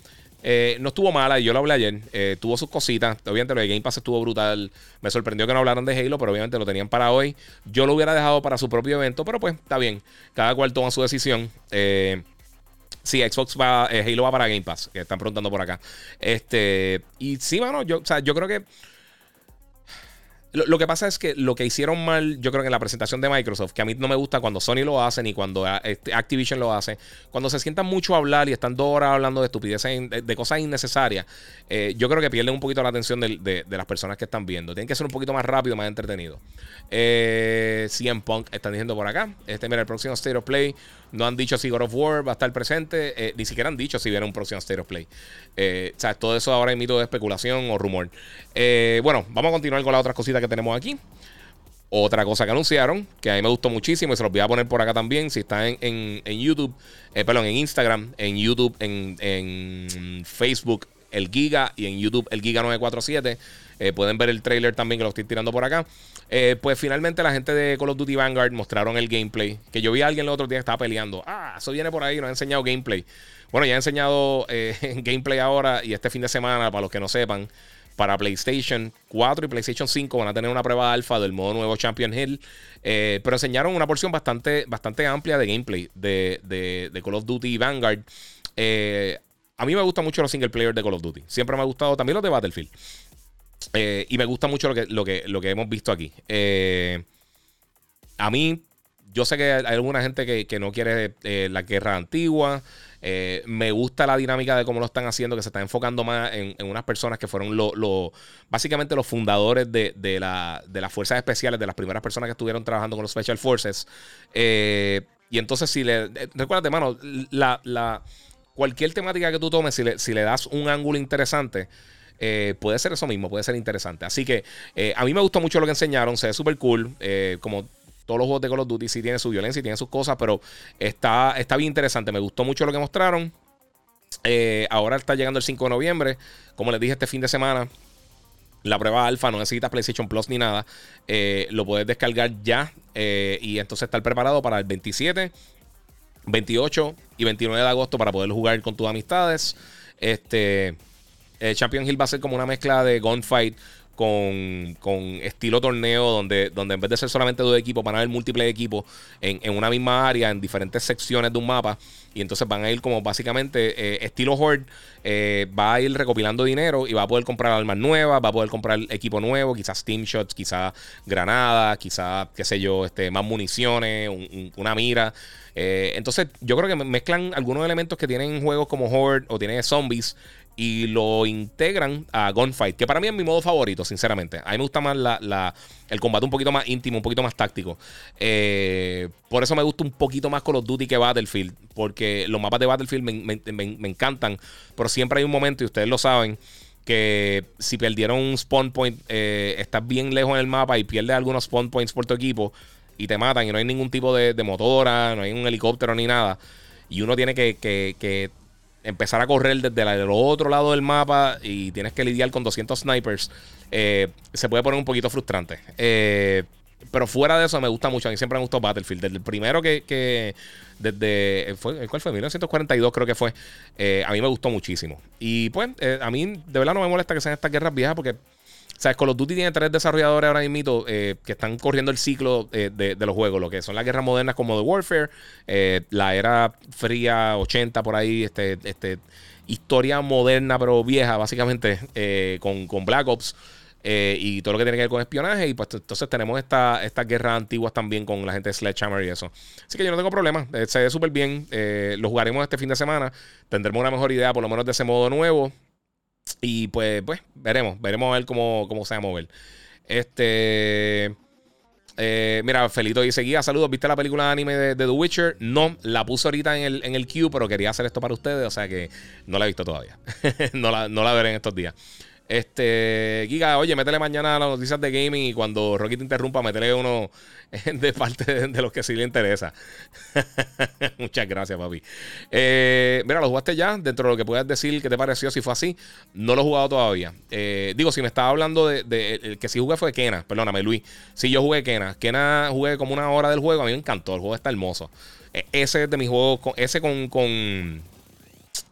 Eh, no estuvo mala, yo lo hablé ayer. Eh, tuvo sus cositas. Obviamente lo de Game Pass estuvo brutal. Me sorprendió que no hablaran de Halo, pero obviamente lo tenían para hoy. Yo lo hubiera dejado para su propio evento, pero pues está bien. Cada cual toma su decisión. Eh, Sí, Xbox va, Halo va para Game Pass, están preguntando por acá. Este, y sí, mano, yo, o sea, yo creo que lo, que pasa es que lo que hicieron mal, yo creo que en la presentación de Microsoft, que a mí no me gusta cuando Sony lo hace ni cuando ah, este, Activision lo hace, cuando se sientan mucho a hablar y están dos horas hablando de estupideces, de, cosas innecesarias, eh, yo creo que pierden un poquito la atención de, las personas que están viendo. Tienen que ser un poquito más rápido, más entretenido. Eh, CM Punk están diciendo por acá. Este, mira, el próximo State of Play no han dicho si God of War va a estar presente. Eh, ni siquiera han dicho si viene un próximo State of Play. Eh, o sea, todo eso ahora es mito de especulación o rumor. Eh, bueno, vamos a continuar con las otras cositas que tenemos aquí. Otra cosa que anunciaron, que a mí me gustó muchísimo y se los voy a poner por acá también, si está en, YouTube, perdón, en Instagram, en YouTube, en, en, Facebook, el Giga y en YouTube, el Giga 947. pueden ver el trailer también que lo estoy tirando por acá. Eh, pues finalmente la gente de Call of Duty Vanguard mostraron el gameplay. Que yo vi a alguien el otro día que estaba peleando. Ah, eso viene por ahí, nos ha enseñado gameplay. Bueno, ya ha enseñado eh, gameplay ahora y este fin de semana, para los que no sepan, para PlayStation 4 y PlayStation 5 van a tener una prueba alfa del modo nuevo Champion Hill. Eh, pero enseñaron una porción bastante, bastante amplia de gameplay de, de, Call of Duty Vanguard. a mí me gustan mucho los single player de Call of Duty. Siempre me ha gustado también los de Battlefield. Eh, y me gusta mucho lo que, lo que, lo que hemos visto aquí. Eh, a mí, yo sé que hay alguna gente que, no quiere eh, la guerra antigua. me gusta la dinámica de cómo lo están haciendo, que se está enfocando más en, unas personas que fueron lo, básicamente los fundadores de, de, la, de, las fuerzas especiales, de las primeras personas que estuvieron trabajando con los Special Forces. y entonces, si le. Recuérdate, mano, la, la, cualquier temática que tú tomes, si le, si le das un ángulo interesante. Eh, puede ser eso mismo, puede ser interesante. Así que eh, a mí me gustó mucho lo que enseñaron, se ve súper cool. Eh, como todos los juegos de Call of Duty sí tienen su violencia y tienen sus cosas, pero está, está bien interesante. Me gustó mucho lo que mostraron. ahora está llegando el 5 de noviembre. Como les dije este fin de semana, la prueba alfa, no necesitas PlayStation Plus ni nada. lo puedes descargar ya y entonces estar preparado para el 27, 28 y 29 de agosto para poder jugar con tus amistades. Este. Eh, Champion Hill va a ser como una mezcla de gunfight con, estilo torneo, donde, donde en vez de ser solamente dos equipos, van a haber múltiples equipos en, una misma área, en diferentes secciones de un mapa. Y entonces van a ir como básicamente eh, estilo Horde, eh, va a ir recopilando dinero y va a poder comprar armas nuevas, va a poder comprar equipo nuevo, quizás Steam Shots, quizás granadas, quizás, qué sé yo, este, más municiones, una mira. entonces yo creo que mezclan algunos elementos que tienen juegos como Horde o tienen zombies y lo integran a Gunfight, que para mí es mi modo favorito, sinceramente. A mí me gusta más la, el combate un poquito más íntimo, un poquito más táctico. Eh, por eso me gusta un poquito más Call of Duty que Battlefield, porque los mapas de Battlefield me, encantan, pero siempre hay un momento, y ustedes lo saben, que si perdieron un spawn point, eh, estás bien lejos en el mapa y pierdes algunos spawn points por tu equipo y te matan y no hay ningún tipo de, motora, no hay un helicóptero ni nada. Y uno tiene que empezar a correr desde el otro lado del mapa y tienes que lidiar con 200 snipers, eh, se puede poner un poquito frustrante. Eh, pero fuera de eso me gusta mucho. A mí siempre me gustó Battlefield. Desde el primero que, desde fue, ¿cuál fue? 1942 creo que fue. Eh, a mí me gustó muchísimo. Y pues a mí de verdad no me molesta que sean estas guerras viejas porque O sea, Call of Duty tiene tres desarrolladores ahora mismo eh, que están corriendo el ciclo eh, de, los juegos, lo que son las guerras modernas como The Warfare, eh, la era fría 80 por ahí, este, este, historia moderna pero vieja, básicamente, con, con, Black Ops. y todo lo que tiene que ver con espionaje. Y pues entonces tenemos estas esta guerras antiguas también con la gente de Sledgehammer y eso. Así que yo no tengo problema. se ve súper bien. lo jugaremos este fin de semana. Tendremos una mejor idea, por lo menos de ese modo nuevo. Y pues, pues, veremos, veremos a ver cómo, cómo se va a mover. Este. Eh, mira, Felito dice: Guía, saludos. ¿Viste la película de anime de, The Witcher? No, la puse ahorita en el, en el queue, pero quería hacer esto para ustedes, o sea que no la he visto todavía. no, la, no la veré en estos días. Este, Giga, oye, métele mañana las noticias de gaming y cuando Rocky te interrumpa, métele uno de parte de, los que sí le interesa. Muchas gracias, papi. Eh, mira, lo jugaste ya. Dentro de lo que puedas decir, ¿qué te pareció? Si fue así, no lo he jugado todavía. Eh, digo, si me estaba hablando de, que sí jugué fue Kena, perdóname, Luis. Sí, yo jugué Kena. Kena jugué como una hora del juego. A mí me encantó. El juego está hermoso. E, ese es de mis juegos, ese con, con.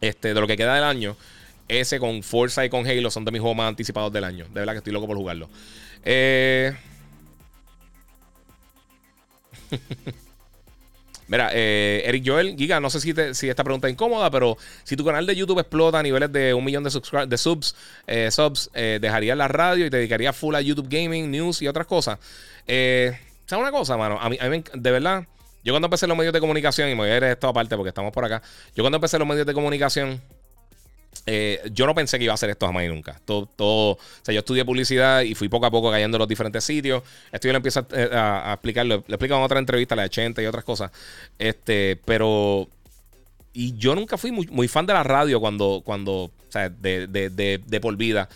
Este, de lo que queda del año ese con Forza y con Halo son de mis juegos más anticipados del año. De verdad que estoy loco por jugarlo. Eh... Mira, eh, Eric Joel, Giga, no sé si, esta pregunta es incómoda, pero si tu canal de YouTube explota a niveles de un millón de, de subs, eh, subs eh, dejarías la radio y te dedicarías full a YouTube Gaming, News y otras cosas. ¿Sabes una cosa, mano? De verdad, yo cuando empecé los medios de comunicación, y me voy a ir esto aparte porque estamos por acá, yo cuando empecé los medios de comunicación, eh, yo no pensé que iba a hacer esto jamás y nunca. Todo, todo, o sea, yo estudié publicidad y fui poco a poco cayendo en los diferentes sitios. Esto yo lo empiezo a, eh, a, explicarlo. Le explico en otra entrevista, la de 80 y otras cosas. Este, pero. Y yo nunca fui muy, fan de la radio cuando, cuando o sea, de, de, de, por vida.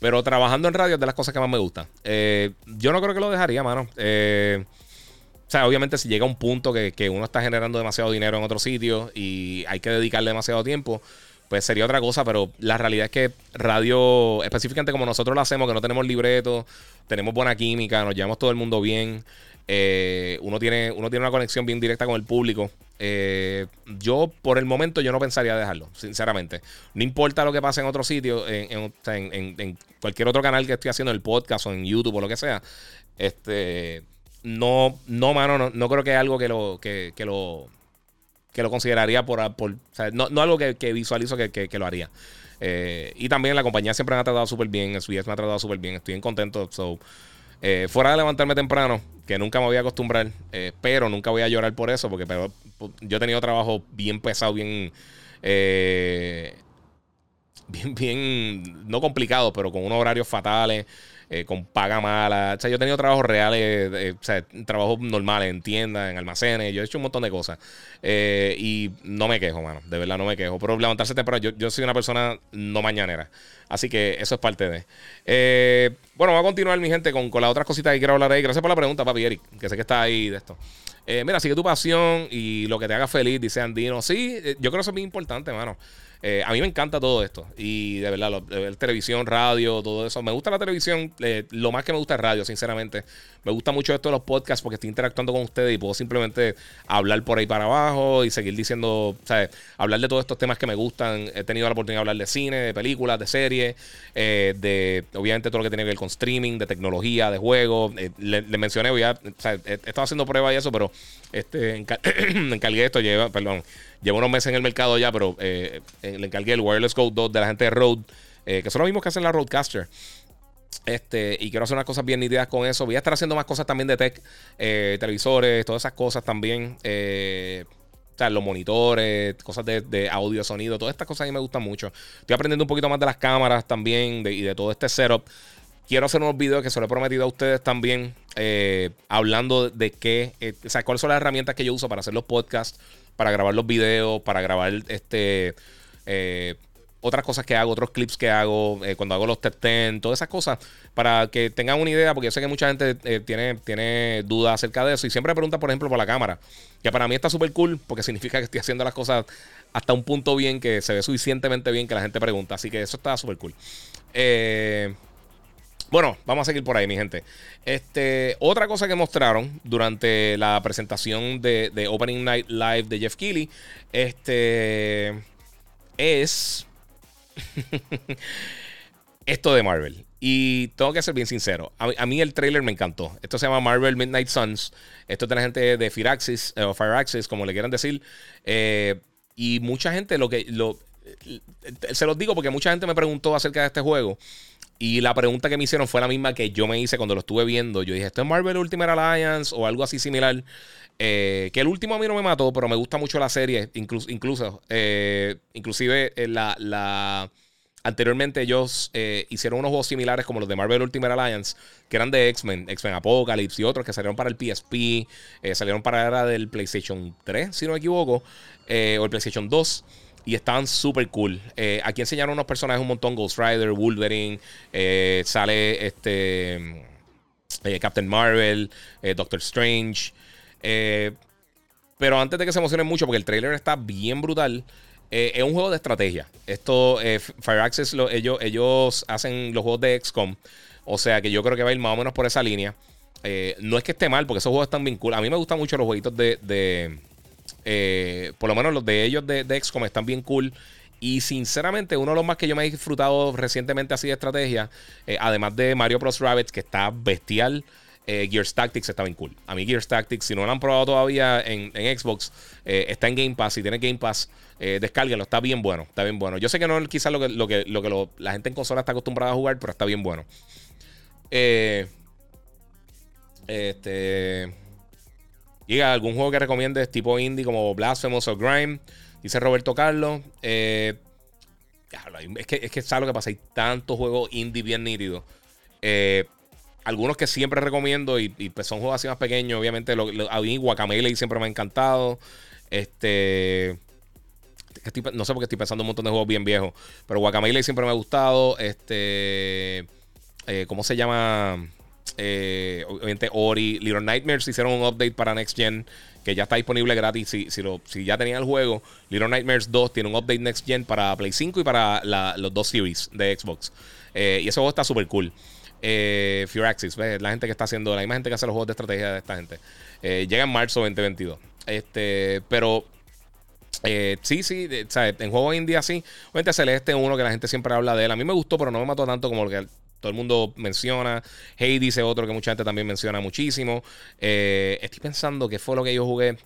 Pero trabajando en radio es de las cosas que más me gustan. Eh, yo no creo que lo dejaría, mano. o sea, obviamente si llega un punto que, que uno está generando demasiado dinero en otro sitio y hay que dedicarle demasiado tiempo pues sería otra cosa, pero la realidad es que radio, específicamente como nosotros lo hacemos, que no tenemos libreto, tenemos buena química, nos llevamos todo el mundo bien, eh, uno, tiene, uno tiene una conexión bien directa con el público. Eh, yo, por el momento, yo no pensaría dejarlo, sinceramente. No importa lo que pase en otro sitio, en, en, cualquier otro canal que estoy haciendo, el podcast o en YouTube o lo que sea, este, no, no, mano, no, no creo que es algo que lo, que, que lo que lo consideraría por, no, algo que, visualizo que, lo haría. Eh, y también la compañía siempre me ha tratado súper bien, SBS me ha tratado súper bien, estoy bien contento. So, eh, fuera de levantarme temprano, que nunca me voy a acostumbrar, eh, pero nunca voy a llorar por eso, porque pero, yo he tenido trabajo bien pesado, bien, bien, bien, no complicado, pero con unos horarios fatales. Eh, con paga mala. O sea, yo he tenido trabajos reales, eh, o sea, trabajos normales en tiendas, en almacenes. Yo he hecho un montón de cosas. Eh, y no me quejo, mano. De verdad no me quejo. Pero levantarse temprano, yo, yo soy una persona no mañanera. Así que eso es parte de. bueno, vamos a continuar, mi gente, con, con las otras cositas que quiero hablar ahí. Gracias por la pregunta, papi Eric, que sé que está ahí de esto. mira, sigue tu pasión y lo que te haga feliz, dice Andino. Sí, yo creo que eso es muy importante, mano. Eh, a mí me encanta todo esto. Y de verdad, lo, televisión, radio, todo eso. Me gusta la televisión. Eh, lo más que me gusta es radio, sinceramente. Me gusta mucho esto de los podcasts porque estoy interactuando con ustedes y puedo simplemente hablar por ahí para abajo y seguir diciendo, ¿sabes? Hablar de todos estos temas que me gustan. He tenido la oportunidad de hablar de cine, de películas, de series, eh, de obviamente todo lo que tiene que ver con streaming, de tecnología, de juegos. le, mencioné, voy a, o sea, he, estado haciendo pruebas y eso, pero este, encargué esto, lleva, perdón, llevo unos meses en el mercado ya, pero eh, le encargué el Wireless Go 2 de la gente de Rode, eh, que son los mismos que hacen la Rodecaster. Este, y quiero hacer unas cosas bien nítidas con eso. Voy a estar haciendo más cosas también de tech, eh, televisores, todas esas cosas también. o sea, los monitores, cosas de, audio, sonido, todas estas cosas a mí me gustan mucho. Estoy aprendiendo un poquito más de las cámaras también y de todo este setup. Quiero hacer unos videos que se lo he prometido a ustedes también, hablando de qué, o sea, cuáles son las herramientas que yo uso para hacer los podcasts para grabar los videos, para grabar este eh, otras cosas que hago, otros clips que hago, eh, cuando hago los test todas esas cosas, para que tengan una idea, porque yo sé que mucha gente eh, tiene, tiene dudas acerca de eso y siempre pregunta, por ejemplo, por la cámara, que para mí está súper cool, porque significa que estoy haciendo las cosas hasta un punto bien, que se ve suficientemente bien que la gente pregunta, así que eso está súper cool. Eh, bueno, vamos a seguir por ahí, mi gente. Este, otra cosa que mostraron durante la presentación de, Opening Night Live de Jeff Keighley, este, es esto de Marvel. Y tengo que ser bien sincero. A, mí el trailer me encantó. Esto se llama Marvel Midnight Suns. Esto es de la gente de Firaxis, o Fireaxis, como le quieran decir. y mucha gente lo que. Lo, se los digo porque mucha gente me preguntó acerca de este juego. Y la pregunta que me hicieron fue la misma que yo me hice cuando lo estuve viendo. Yo dije, ¿esto es Marvel Ultimate Alliance o algo así similar? Eh, que el último a mí no me mató, pero me gusta mucho la serie. Incluso, incluso eh, inclusive eh, la, la, anteriormente ellos hicieron unos juegos similares como los de Marvel Ultimate Alliance, que eran de X-Men, X-Men Apocalypse y otros que salieron para el PSP, salieron para la era del PlayStation 3, si no me equivoco, o el PlayStation 2 y estaban súper cool. Eh, aquí enseñaron unos personajes un montón: Ghost Rider, Wolverine, eh, sale este eh, Captain Marvel, Doctor Strange. pero antes de que se emocionen mucho, porque el trailer está bien brutal. es un juego de estrategia. Esto, Fireaxis, ellos, ellos hacen los juegos de XCOM. O sea que yo creo que va a ir más o menos por esa línea. no es que esté mal, porque esos juegos están bien cool. A mí me gustan mucho los jueguitos de, eh, por lo menos los de ellos de, de, XCOM están bien cool. Y sinceramente, uno de los más que yo me he disfrutado recientemente así de estrategia, eh, además de Mario Bros. Rabbits, que está bestial, eh, Gears Tactics está bien cool. A mí Gears Tactics, si no lo han probado todavía en, Xbox, está en Game Pass. Si tiene Game Pass, descárguenlo. Está bien bueno. Está bien bueno. Yo sé que no es quizás lo que, lo que, lo que la gente en consola está acostumbrada a jugar, pero está bien bueno. este... Diga, algún juego que recomiendes tipo indie como Blasphemous o Grime. Dice Roberto Carlos. Eh, es que, es que sabes lo que pasa. Hay tantos juegos indie bien nítidos. Eh, algunos que siempre recomiendo y, pues son juegos así más pequeños. Obviamente, lo, a mí Guacamele siempre me ha encantado. Este. no sé por qué estoy pensando un montón de juegos bien viejos. Pero Guacamele siempre me ha gustado. Este. Eh, ¿Cómo se llama? Eh, obviamente Ori, Little Nightmares hicieron un update para Next Gen que ya está disponible gratis. Si, lo, ya tenía el juego, Little Nightmares 2 tiene un update Next Gen para Play 5 y para los dos series de Xbox. Eh, y ese juego está súper cool. Eh, la gente que está haciendo, la misma gente que hace los juegos de estrategia de esta gente. Eh, llega en marzo 2022. Este, pero sí, sí, en juegos indie así. Obviamente Celeste uno que la gente siempre habla de él. A mí me gustó, pero no me mató tanto como el que todo el mundo menciona. Hey dice otro que mucha gente también menciona muchísimo. Eh, estoy pensando que fue lo que yo jugué.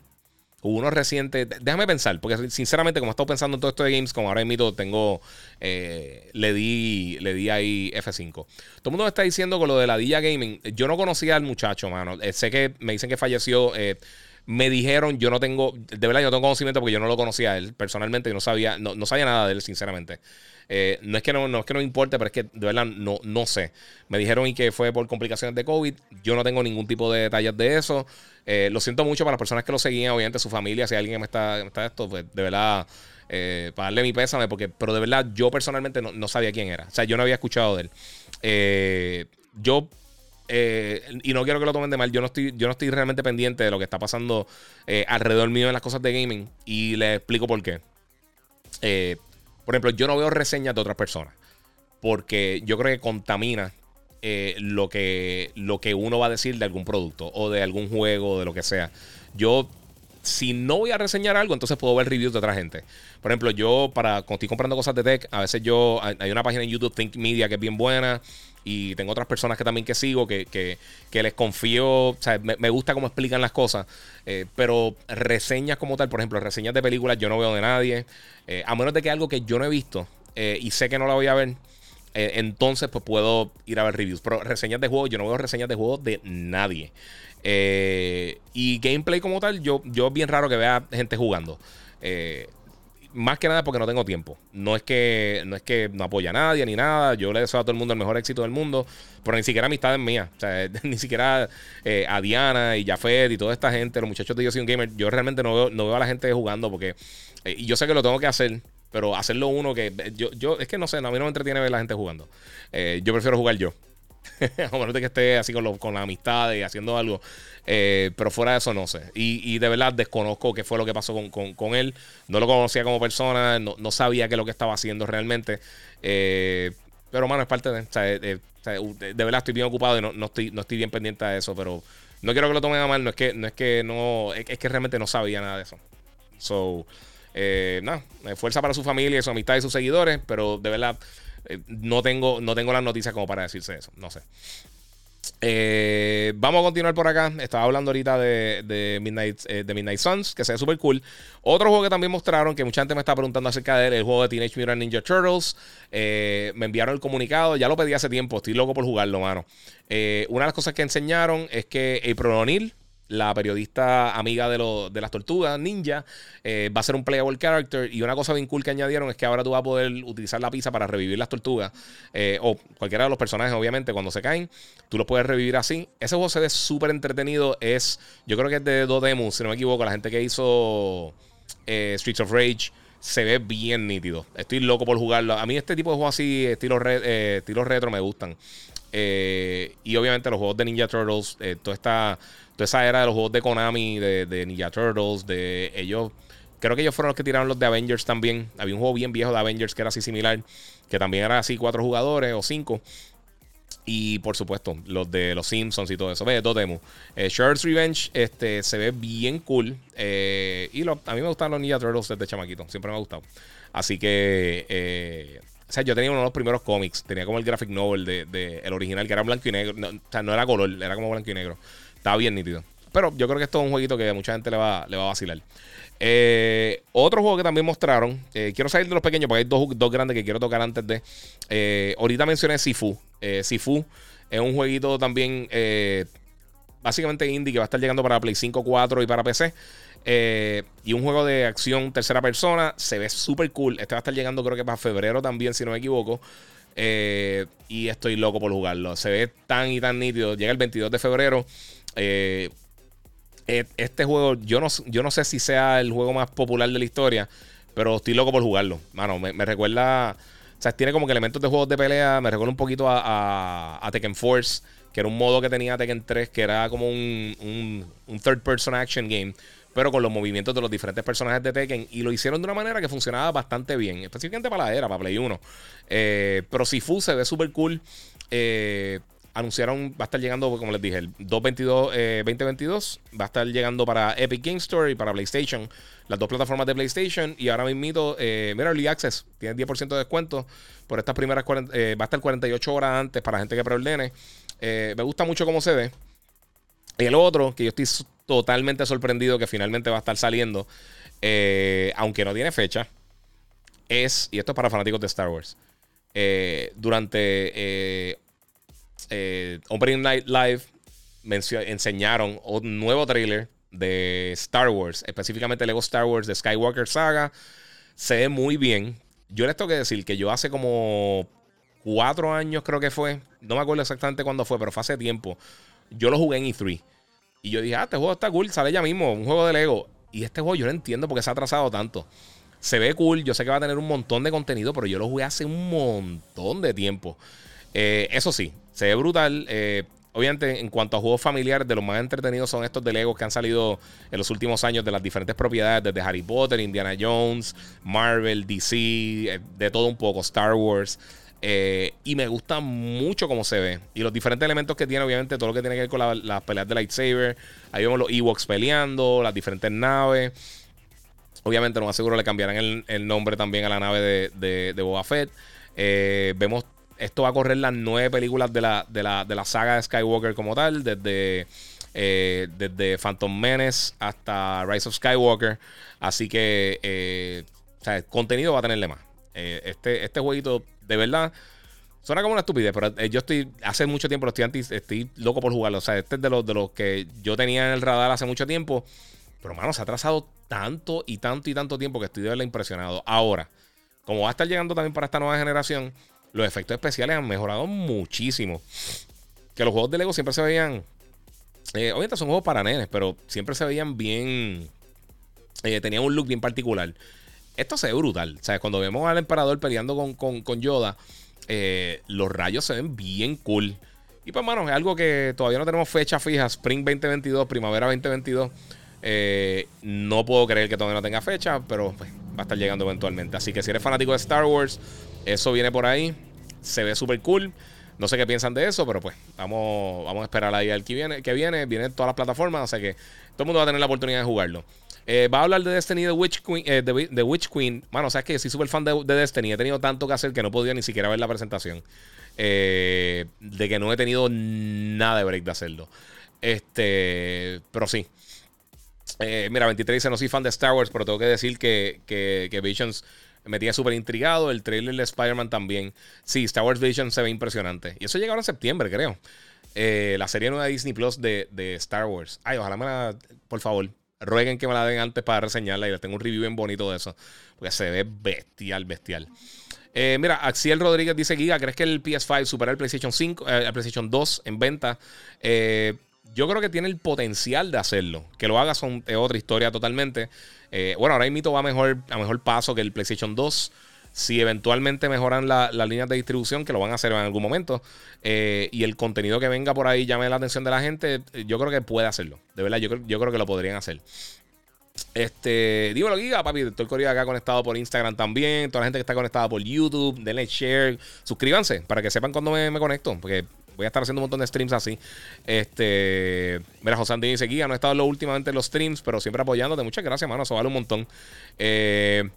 Hubo uno reciente. Déjame pensar, porque sinceramente, como he estado pensando en todo esto de games, como ahora mismo tengo. Eh, le di. Le di ahí F5. Todo el mundo me está diciendo con lo de la Dilla Gaming. Yo no conocía al muchacho, mano. Eh, sé que me dicen que falleció. me dijeron, yo no tengo. De verdad, yo no tengo conocimiento porque yo no lo conocía a él personalmente. y no sabía. No, no sabía nada de él, sinceramente. Eh, no, es que no, no, es que no importe, pero es que de verdad no, no sé. Me dijeron y que fue por complicaciones de COVID. Yo no tengo ningún tipo de detalles de eso. Eh, lo siento mucho para las personas que lo seguían, obviamente su familia, si alguien me está, me está esto, pues de verdad, eh, para darle mi pésame, porque, pero de verdad yo personalmente no, sabía quién era. O sea, yo no había escuchado de él. yo y no quiero que lo tomen de mal, yo no estoy, yo no estoy realmente pendiente de lo que está pasando alrededor mío en las cosas de gaming y les explico por qué. Por ejemplo, yo no veo reseñas de otras personas. Porque yo creo que contamina eh, lo, que, lo que uno va a decir de algún producto o de algún juego o de lo que sea. Yo, si no voy a reseñar algo, entonces puedo ver reviews de otra gente. Por ejemplo, yo, para cuando estoy comprando cosas de tech, a veces yo, hay una página en YouTube, Think Media, que es bien buena. Y tengo otras personas que también que sigo, que, que, les confío, o sea, me, gusta cómo explican las cosas, eh, pero reseñas como tal, por ejemplo, reseñas de películas yo no veo de nadie, eh, a menos de que algo que yo no he visto eh, y sé que no la voy a ver, entonces pues puedo ir a ver reviews, pero reseñas de juegos, yo no veo reseñas de juegos de nadie. Y gameplay como tal, yo, yo bien raro que vea gente jugando más que nada porque no tengo tiempo. No es que no es que no apoya a nadie ni nada. Yo le deseo a todo el mundo el mejor éxito del mundo, pero ni siquiera amistades mías. O sea, ni siquiera eh, a Diana y Jafet y toda esta gente, los muchachos de Yo Soy un Gamer. Yo realmente no veo, no veo a la gente jugando porque. Eh, y yo sé que lo tengo que hacer, pero hacerlo uno que. Yo, yo es que no sé, a mí no me entretiene ver a la gente jugando. Eh, yo prefiero jugar yo. A menos de que esté así con, con la amistad y haciendo algo. Eh, pero fuera de eso, no sé. Y, de verdad desconozco qué fue lo que pasó con, él. No lo conocía como persona, no, sabía qué es lo que estaba haciendo realmente. Eh, pero, mano, es parte de, de, verdad estoy bien ocupado y no, estoy, no estoy bien pendiente de eso, pero no quiero que lo tomen a mal. No es que no, es que, no, es, que realmente no sabía nada de eso. So, eh, nada, fuerza para su familia, su amistad y sus seguidores, pero de verdad no, tengo, no tengo las noticias como para decirse eso. No sé. Eh, vamos a continuar por acá. Estaba hablando ahorita de, Midnight, eh, de Midnight Suns, que se ve súper cool. Otro juego que también mostraron, que mucha gente me está preguntando acerca de él, el juego de Teenage Mutant Ninja Turtles. Eh, me enviaron el comunicado, ya lo pedí hace tiempo, estoy loco por jugarlo, mano. una de las cosas que enseñaron es que el Pronil la periodista amiga de, de las tortugas, Ninja, eh, va a ser un playable character. Y una cosa bien cool que añadieron es que ahora tú vas a poder utilizar la pizza para revivir las tortugas. Eh, o cualquiera de los personajes, obviamente, cuando se caen, tú los puedes revivir así. Ese juego se ve súper entretenido. Es, yo creo que es de Dodemu, si no me equivoco, la gente que hizo eh, Streets of Rage. Se ve bien nítido. Estoy loco por jugarlo. A mí este tipo de juegos así, estilo, estilo retro, me gustan. y obviamente los juegos de Ninja Turtles, toda esta toda esa era de los juegos de Konami, de, Ninja Turtles, de ellos. Creo que ellos fueron los que tiraron los de Avengers también. Había un juego bien viejo de Avengers que era así similar, que también era así cuatro jugadores o cinco. Y por supuesto, los de los Simpsons y todo eso. Ve, dos demos. Eh, Revenge este, se ve bien cool. Eh, y a mí me gustan los Ninja Turtles desde chamaquito. Siempre me ha gustado. Así que. Eh, o sea, yo tenía uno de los primeros cómics. Tenía como el graphic novel de, el original, que era blanco y negro. o sea, no era color, era como blanco y negro. Está bien nítido. Pero yo creo que esto es un jueguito que a mucha gente le va, le va a vacilar. Eh, otro juego que también mostraron. Eh, quiero salir de los pequeños porque hay dos, dos, grandes que quiero tocar antes de. Eh, ahorita mencioné Sifu. Sifu es un jueguito también. básicamente indie que va a estar llegando para Play 5, 4 y para PC. y un juego de acción tercera persona. Se ve súper cool. Este va a estar llegando, creo que para febrero también, si no me equivoco. y estoy loco por jugarlo. Se ve tan y tan nítido. Llega el 22 de febrero. Eh, e, este juego, yo no, yo no sé si sea el juego más popular de la historia, pero estoy loco por jugarlo. Mano, me, recuerda. O sea, tiene como que elementos de juegos de pelea. Me recuerda un poquito a, Tekken Force, que era un modo que tenía Tekken 3, que era como un, un, third person action game, pero con los movimientos de los diferentes personajes de Tekken. Y lo hicieron de una manera que funcionaba bastante bien, específicamente para la era, para Play 1. Eh, pero Sifu se ve súper cool. Eh, anunciaron, va a estar llegando, como les dije, el 222, 2022. Eh, va a estar llegando para Epic Game Store y para PlayStation. Las dos plataformas de PlayStation. Y ahora mismo, eh, mira, Early Access tiene 10% de descuento por estas primeras eh, va a estar 48 horas antes para gente que preordene. Me gusta mucho cómo se ve. Y el otro, que yo estoy totalmente sorprendido que finalmente va a estar saliendo, aunque no tiene fecha, es, y esto es para fanáticos de Star Wars, durante Opening Night Live enseñaron un nuevo trailer de Star Wars, específicamente Lego Star Wars de Skywalker Saga. Se ve muy bien. Yo les tengo que decir que yo hace como cuatro años creo que fue, no me acuerdo exactamente cuándo fue, pero fue hace tiempo. Yo lo jugué en E3. Y yo dije, ah, este juego está cool, sale ya mismo, un juego de Lego. Y este juego yo no entiendo por qué se ha atrasado tanto. Se ve cool, yo sé que va a tener un montón de contenido, pero yo lo jugué hace un montón de tiempo. Eh, eso sí, se ve brutal. Eh, obviamente, en cuanto a juegos familiares, de los más entretenidos son estos de Lego que han salido en los últimos años de las diferentes propiedades, desde Harry Potter, Indiana Jones, Marvel, DC, eh, de todo un poco, Star Wars. y me gusta mucho cómo se ve. Y los diferentes elementos que tiene, obviamente, todo lo que tiene que ver con las peleas de lightsaber. Ahí vemos los Ewoks peleando, las diferentes naves. Obviamente, no más seguro le cambiarán el, nombre también a la nave de, de, de Boba Fett. vemos esto va a correr las nueve películas de la, de la, saga de Skywalker como tal, desde, eh, desde Phantom Menace hasta Rise of Skywalker. Así que, eh, o sea, el contenido va a tenerle más. Eh, este, este jueguito, de verdad, suena como una estupidez, pero yo estoy, hace mucho tiempo, estoy, estoy loco por jugarlo. O sea, este es de los, de los que yo tenía en el radar hace mucho tiempo. Pero, mano, se ha atrasado tanto y tanto y tanto tiempo que estoy de verdad impresionado. Ahora, como va a estar llegando también para esta nueva generación, los efectos especiales han mejorado muchísimo. Que los juegos de Lego siempre se veían. Eh, obviamente son juegos para nenes, pero siempre se veían bien. Eh, tenían un look bien particular. Esto se ve brutal. O sea, cuando vemos al emperador peleando con, Yoda, eh, los rayos se ven bien cool. Y pues, mano, es algo que todavía no tenemos fecha fija. Spring 2022, primavera 2022. no puedo creer que todavía no tenga fecha, pero pues, va a estar llegando eventualmente. Así que si eres fanático de Star Wars, eso viene por ahí. Se ve súper cool. No sé qué piensan de eso, pero pues vamos, vamos a esperar ahí al que viene, que viene. Viene en todas las plataformas, o sea que todo el mundo va a tener la oportunidad de jugarlo. Eh, va a hablar de Destiny de Witch Queen. Eh, de, Witch Queen. Bueno, sabes que soy súper fan de, Destiny. He tenido tanto que hacer que no podía ni siquiera ver la presentación. de que no he tenido nada de break de hacerlo. Este. Pero sí. mira, 23 dice: No soy fan de Star Wars, pero tengo que decir que, que, que Visions me tenía súper intrigado. El trailer de Spider-Man también. Sí, Star Wars Vision se ve impresionante. Y eso llega ahora en septiembre, creo. Eh, la serie nueva de Disney Plus de, Star Wars. Ay, ojalá me la. Por favor, rueguen que me la den antes para reseñarla. Y tengo un review bien bonito de eso. Porque se ve bestial, bestial. Eh, mira, Axiel Rodríguez dice: Giga, ¿crees que el PS5 supera el PlayStation 5, eh, el PlayStation 2 en venta? Yo creo que tiene el potencial de hacerlo. Que lo haga es otra historia totalmente. bueno, ahora mismo va mejor, a mejor paso que el PlayStation 2 si eventualmente mejoran las líneas de distribución, que lo van a hacer en algún momento, eh, y el contenido que venga por ahí llame la atención de la gente, yo creo que puede hacerlo. De verdad, yo, creo que lo podrían hacer. Este, dímelo, Giga, papi. Estoy el acá conectado por Instagram también. Toda la gente que está conectada por YouTube, denle share, suscríbanse para que sepan cuando me, conecto, porque voy a estar haciendo un montón de streams así. Este, mira, José Andy dice: Giga, no he estado últimamente en los streams, pero siempre apoyándote. Muchas gracias, mano. Eso vale un montón. Eh.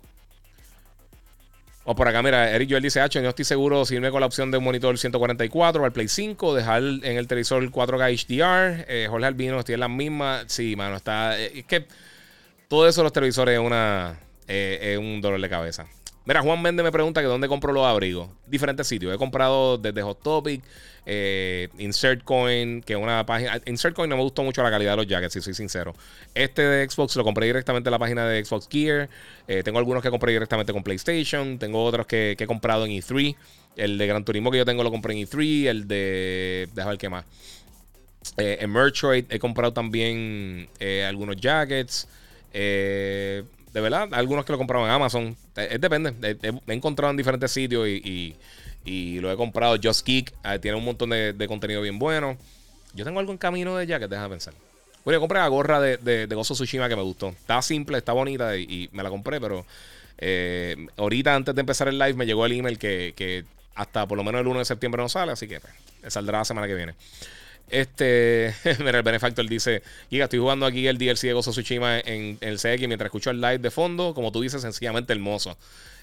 O por acá, mira, Eric Joel dice, Hacho, no estoy seguro si irme con la opción de un monitor 144 al Play 5, dejar en el televisor 4K HDR. Eh, Jorge Albino, estoy en la misma. Sí, mano, está... Eh, es que todo eso los televisores es, una, eh, es un dolor de cabeza. Mira, Juan Méndez me pregunta que dónde compro los abrigos. Diferentes sitios. He comprado desde Hot Topic, eh, Insert Coin, que es una página. Insert Coin no me gustó mucho la calidad de los jackets, si soy sincero. Este de Xbox lo compré directamente en la página de Xbox Gear. Eh, tengo algunos que compré directamente con PlayStation. Tengo otros que, he comprado en E3. El de Gran Turismo que yo tengo lo compré en E3. El de. Déjame ver qué más. Eh, en Merchoid he comprado también algunos jackets. Eh, de verdad, algunos que lo compraron en Amazon. Es, depende. He, encontrado en diferentes sitios y, lo he comprado. Just eh, tiene un montón de, contenido bien bueno. Yo tengo algo en camino de que deja pensar. Bueno, compré la gorra de, de, Gozo Tsushima que me gustó. Está simple, está bonita y, me la compré, pero eh, ahorita antes de empezar el live me llegó el email que, hasta por lo menos el 1 de septiembre no sale, así que pues, saldrá la semana que viene. Este, mira, el Benefactor dice: Giga, estoy jugando aquí el DLC de Gozo Tsushima en, el CX mientras escucho el live de fondo. Como tú dices, sencillamente hermoso.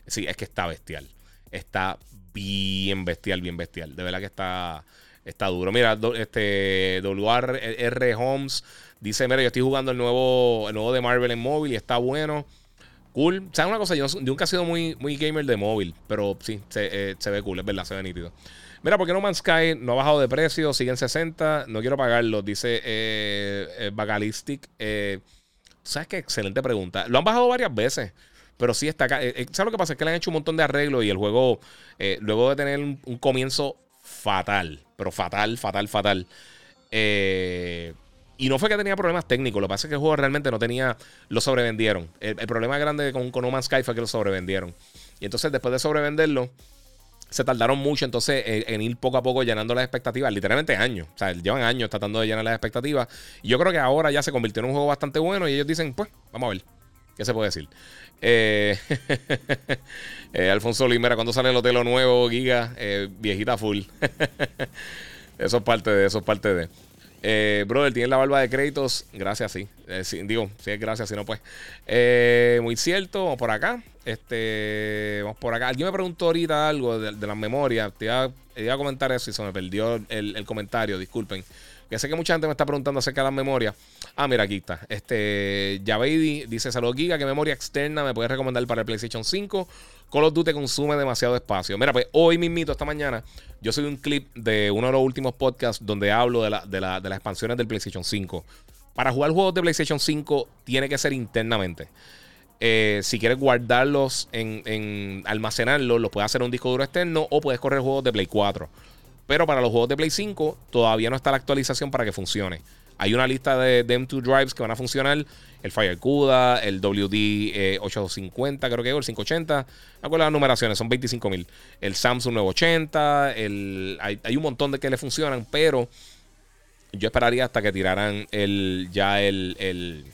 Sí, es que está bestial. Está bien bestial, bien bestial. De verdad que está, está duro. Mira, este WR Holmes dice: Mira, yo estoy jugando el nuevo, el nuevo de Marvel en móvil y está bueno. Cool. ¿Sabes una cosa? Yo nunca he sido muy, muy gamer de móvil, pero sí, se, eh, se ve cool, es verdad, se ve nítido. Mira, porque No Man's Sky no ha bajado de precio, sigue en 60, no quiero pagarlo, dice eh, eh Bagalistic. Eh, ¿Sabes qué? Excelente pregunta. Lo han bajado varias veces, pero sí está acá. Eh, ¿Sabes lo que pasa? Es que le han hecho un montón de arreglos y el juego, luego de tener un, comienzo fatal, pero fatal, fatal, fatal. y no fue que tenía problemas técnicos, lo que pasa es que el juego realmente no tenía, lo sobrevendieron. El, problema grande con, con No Man's Sky fue que lo sobrevendieron. Y entonces después de sobrevenderlo, se tardaron mucho entonces en, ir poco a poco llenando las expectativas, literalmente años. O sea, llevan años tratando de llenar las expectativas. Y yo creo que ahora ya se convirtió en un juego bastante bueno y ellos dicen, pues, vamos a ver. ¿Qué se puede decir? Eh, eh, Alfonso Limera, cuando sale el hotel nuevo, Giga? Eh, viejita full. eso es parte de, eso es parte de. Eh, brother, tiene la barba de créditos. Gracias, sí. Eh, digo, si es gracias, si no, pues. Eh, muy cierto. Por acá. Este, vamos por acá. Alguien me preguntó ahorita algo de, las memorias. Te iba, a comentar eso y se me perdió el, comentario. Disculpen. Ya sé que mucha gente me está preguntando acerca de las memorias. Ah, mira, aquí está. Este, Javedi dice: Saludos, Giga. ¿Qué memoria externa me puedes recomendar para el PlayStation 5? Call of Duty consume demasiado espacio. Mira, pues hoy mismito, esta mañana, yo subí un clip de uno de los últimos podcasts donde hablo de, las expansiones del PlayStation 5. Para jugar juegos de PlayStation 5 tiene que ser internamente. Eh, si quieres guardarlos en, almacenarlos, los puedes hacer en un disco duro externo o puedes correr juegos de Play 4. Pero para los juegos de Play 5 todavía no está la actualización para que funcione. Hay una lista de, M2 drives que van a funcionar. El FireCuda, el WD 850, eh, creo que es, el 580. Me acuerdo las numeraciones, son 25.000. El Samsung 980, el, hay, un montón de que le funcionan, pero yo esperaría hasta que tiraran el, ya el,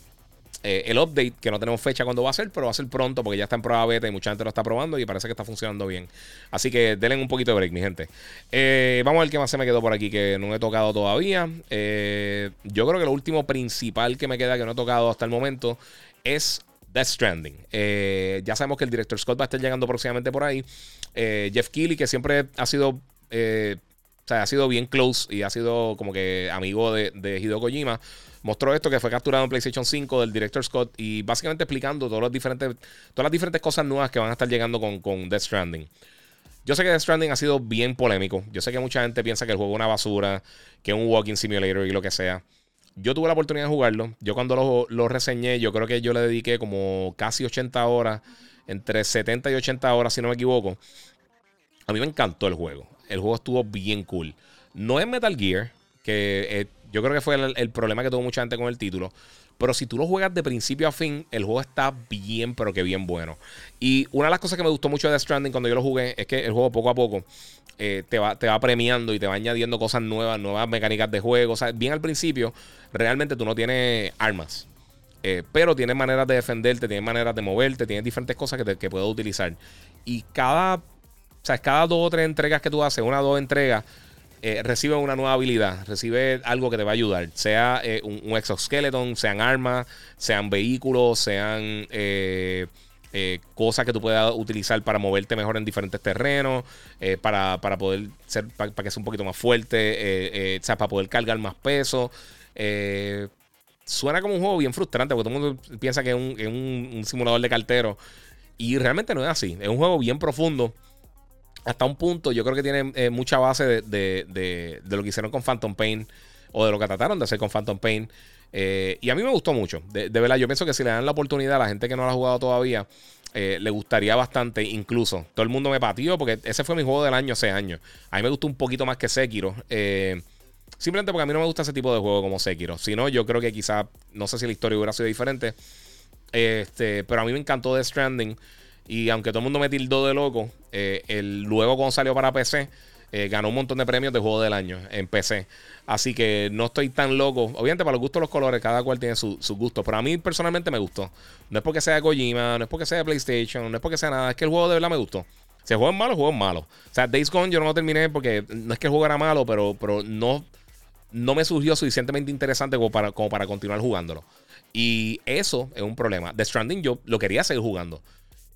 eh, el update, que no tenemos fecha cuando va a ser, pero va a ser pronto porque ya está en prueba beta y mucha gente lo está probando y parece que está funcionando bien. Así que denle un poquito de break, mi gente. Eh, vamos a ver qué más se me quedó por aquí que no he tocado todavía. Eh, yo creo que lo último principal que me queda que no he tocado hasta el momento es Death Stranding. ya sabemos que el director Scott va a estar llegando próximamente por ahí. Jeff Keighley, que siempre ha sido... o sea, ha sido bien close y ha sido como que amigo de, de Hideo Kojima mostró esto que fue capturado en PlayStation 5 del director Scott y básicamente explicando todos los diferentes, todas las diferentes cosas nuevas que van a estar llegando con, con Death Stranding. Yo sé que Death Stranding ha sido bien polémico. Yo sé que mucha gente piensa que el juego es una basura, que es un walking simulator y lo que sea. Yo tuve la oportunidad de jugarlo. Yo cuando lo, lo reseñé, yo creo que yo le dediqué como casi 80 horas, entre 70 y 80 horas, si no me equivoco. A mí me encantó el juego. El juego estuvo bien cool. No es Metal Gear, que yo creo que fue el, problema que tuvo mucha gente con el título. Pero si tú lo juegas de principio a fin, el juego está bien, pero que bien bueno. Y una de las cosas que me gustó mucho de Death Stranding cuando yo lo jugué es que el juego poco a poco eh, te, va, te va premiando y te va añadiendo cosas nuevas, nuevas mecánicas de juego. O sea, bien al principio, realmente tú no tienes armas. Eh, pero tienes maneras de defenderte, tienes maneras de moverte, tienes diferentes cosas que, que puedes utilizar. Y cada, o sea, cada dos o tres entregas que tú haces, una o dos entregas, eh, recibe una nueva habilidad, recibe algo que te va a ayudar, sea eh, un, exoskeleton, sean armas, sean vehículos, sean eh, cosas que tú puedas utilizar para moverte mejor en diferentes terrenos, para, poder ser, para, que sea un poquito más fuerte, o sea, para poder cargar más peso. suena como un juego bien frustrante porque todo el mundo piensa que es un simulador de cartero y realmente no es así, es un juego bien profundo hasta un punto, yo creo que tiene eh, mucha base de, lo que hicieron con Phantom Pain o de lo que trataron de hacer con Phantom Pain. Eh, y a mí me gustó mucho. De, verdad, yo pienso que si le dan la oportunidad a la gente que no lo ha jugado todavía, eh, le gustaría bastante. Incluso, todo el mundo me patió porque ese fue mi juego del año hace años. A mí me gustó un poquito más que Sekiro. simplemente porque a mí no me gusta ese tipo de juego como Sekiro. Si no, yo creo que quizá, no sé si la historia hubiera sido diferente. Este, pero a mí me encantó The Stranding. Y aunque todo el mundo me tildó de loco, eh, el, luego cuando salió para PC, eh, ganó un montón de premios de juego del año en PC. Así que no estoy tan loco. Obviamente, para los gustos de los colores, cada cual tiene su, su gusto. Pero a mí personalmente me gustó. No es porque sea Kojima, no es porque sea PlayStation, no es porque sea nada. Es que el juego de verdad me gustó. Si el juego es malo, el juego malo. O sea, Days Gone yo no lo terminé porque no es que el juego era malo, pero, pero no, no me surgió suficientemente interesante como para, como para continuar jugándolo. Y eso es un problema. The Stranding yo lo quería seguir jugando.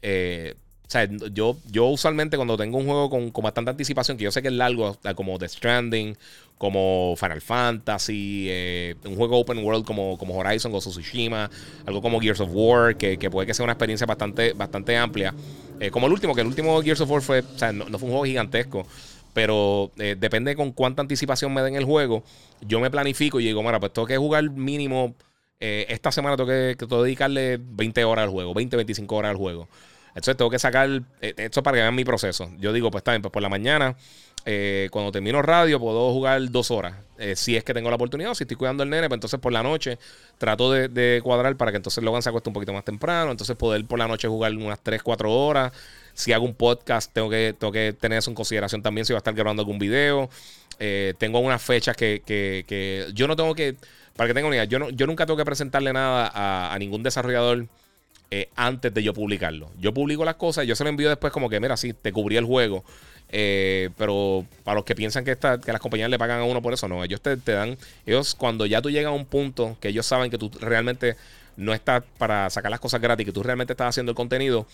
Eh, o sea, yo, yo usualmente cuando tengo un juego con, bastante anticipación, que yo sé que es largo, como The Stranding, como Final Fantasy, eh, un juego open world como, como Horizon o Tsushima, algo como Gears of War, que, puede que sea una experiencia bastante, bastante amplia. Eh, como el último, que el último Gears of War fue, o sea, no, fue un juego gigantesco, pero depende con cuánta anticipación me den el juego. Yo me planifico y digo, mira, pues tengo que jugar mínimo. esta semana tengo que, tengo que dedicarle 20 horas al juego, 20, 25 horas al juego. Entonces tengo que sacar eh, esto para que vean mi proceso. Yo digo, pues bien, pues por la mañana, eh, cuando termino radio, puedo jugar dos horas. Eh, si es que tengo la oportunidad, si estoy cuidando al nene, pues entonces por la noche trato de, cuadrar para que entonces Logan se acueste un poquito más temprano. Entonces poder por la noche jugar unas 3, 4 horas. Si hago un podcast, tengo que, tengo que tener eso en consideración también si va a estar grabando algún video. tengo unas fechas que, yo no tengo que, para que tengan una idea, yo, no, yo nunca tengo que presentarle nada a ningún desarrollador eh, antes de yo publicarlo. Yo publico las cosas yo se lo envío después como que, mira, sí, te cubrí el juego. Eh, pero para los que piensan que, esta, que las compañías le pagan a uno por eso, no. Ellos te, dan, ellos cuando ya tú llegas a un punto que ellos saben que tú realmente no estás para sacar las cosas gratis, que tú realmente estás haciendo el contenido,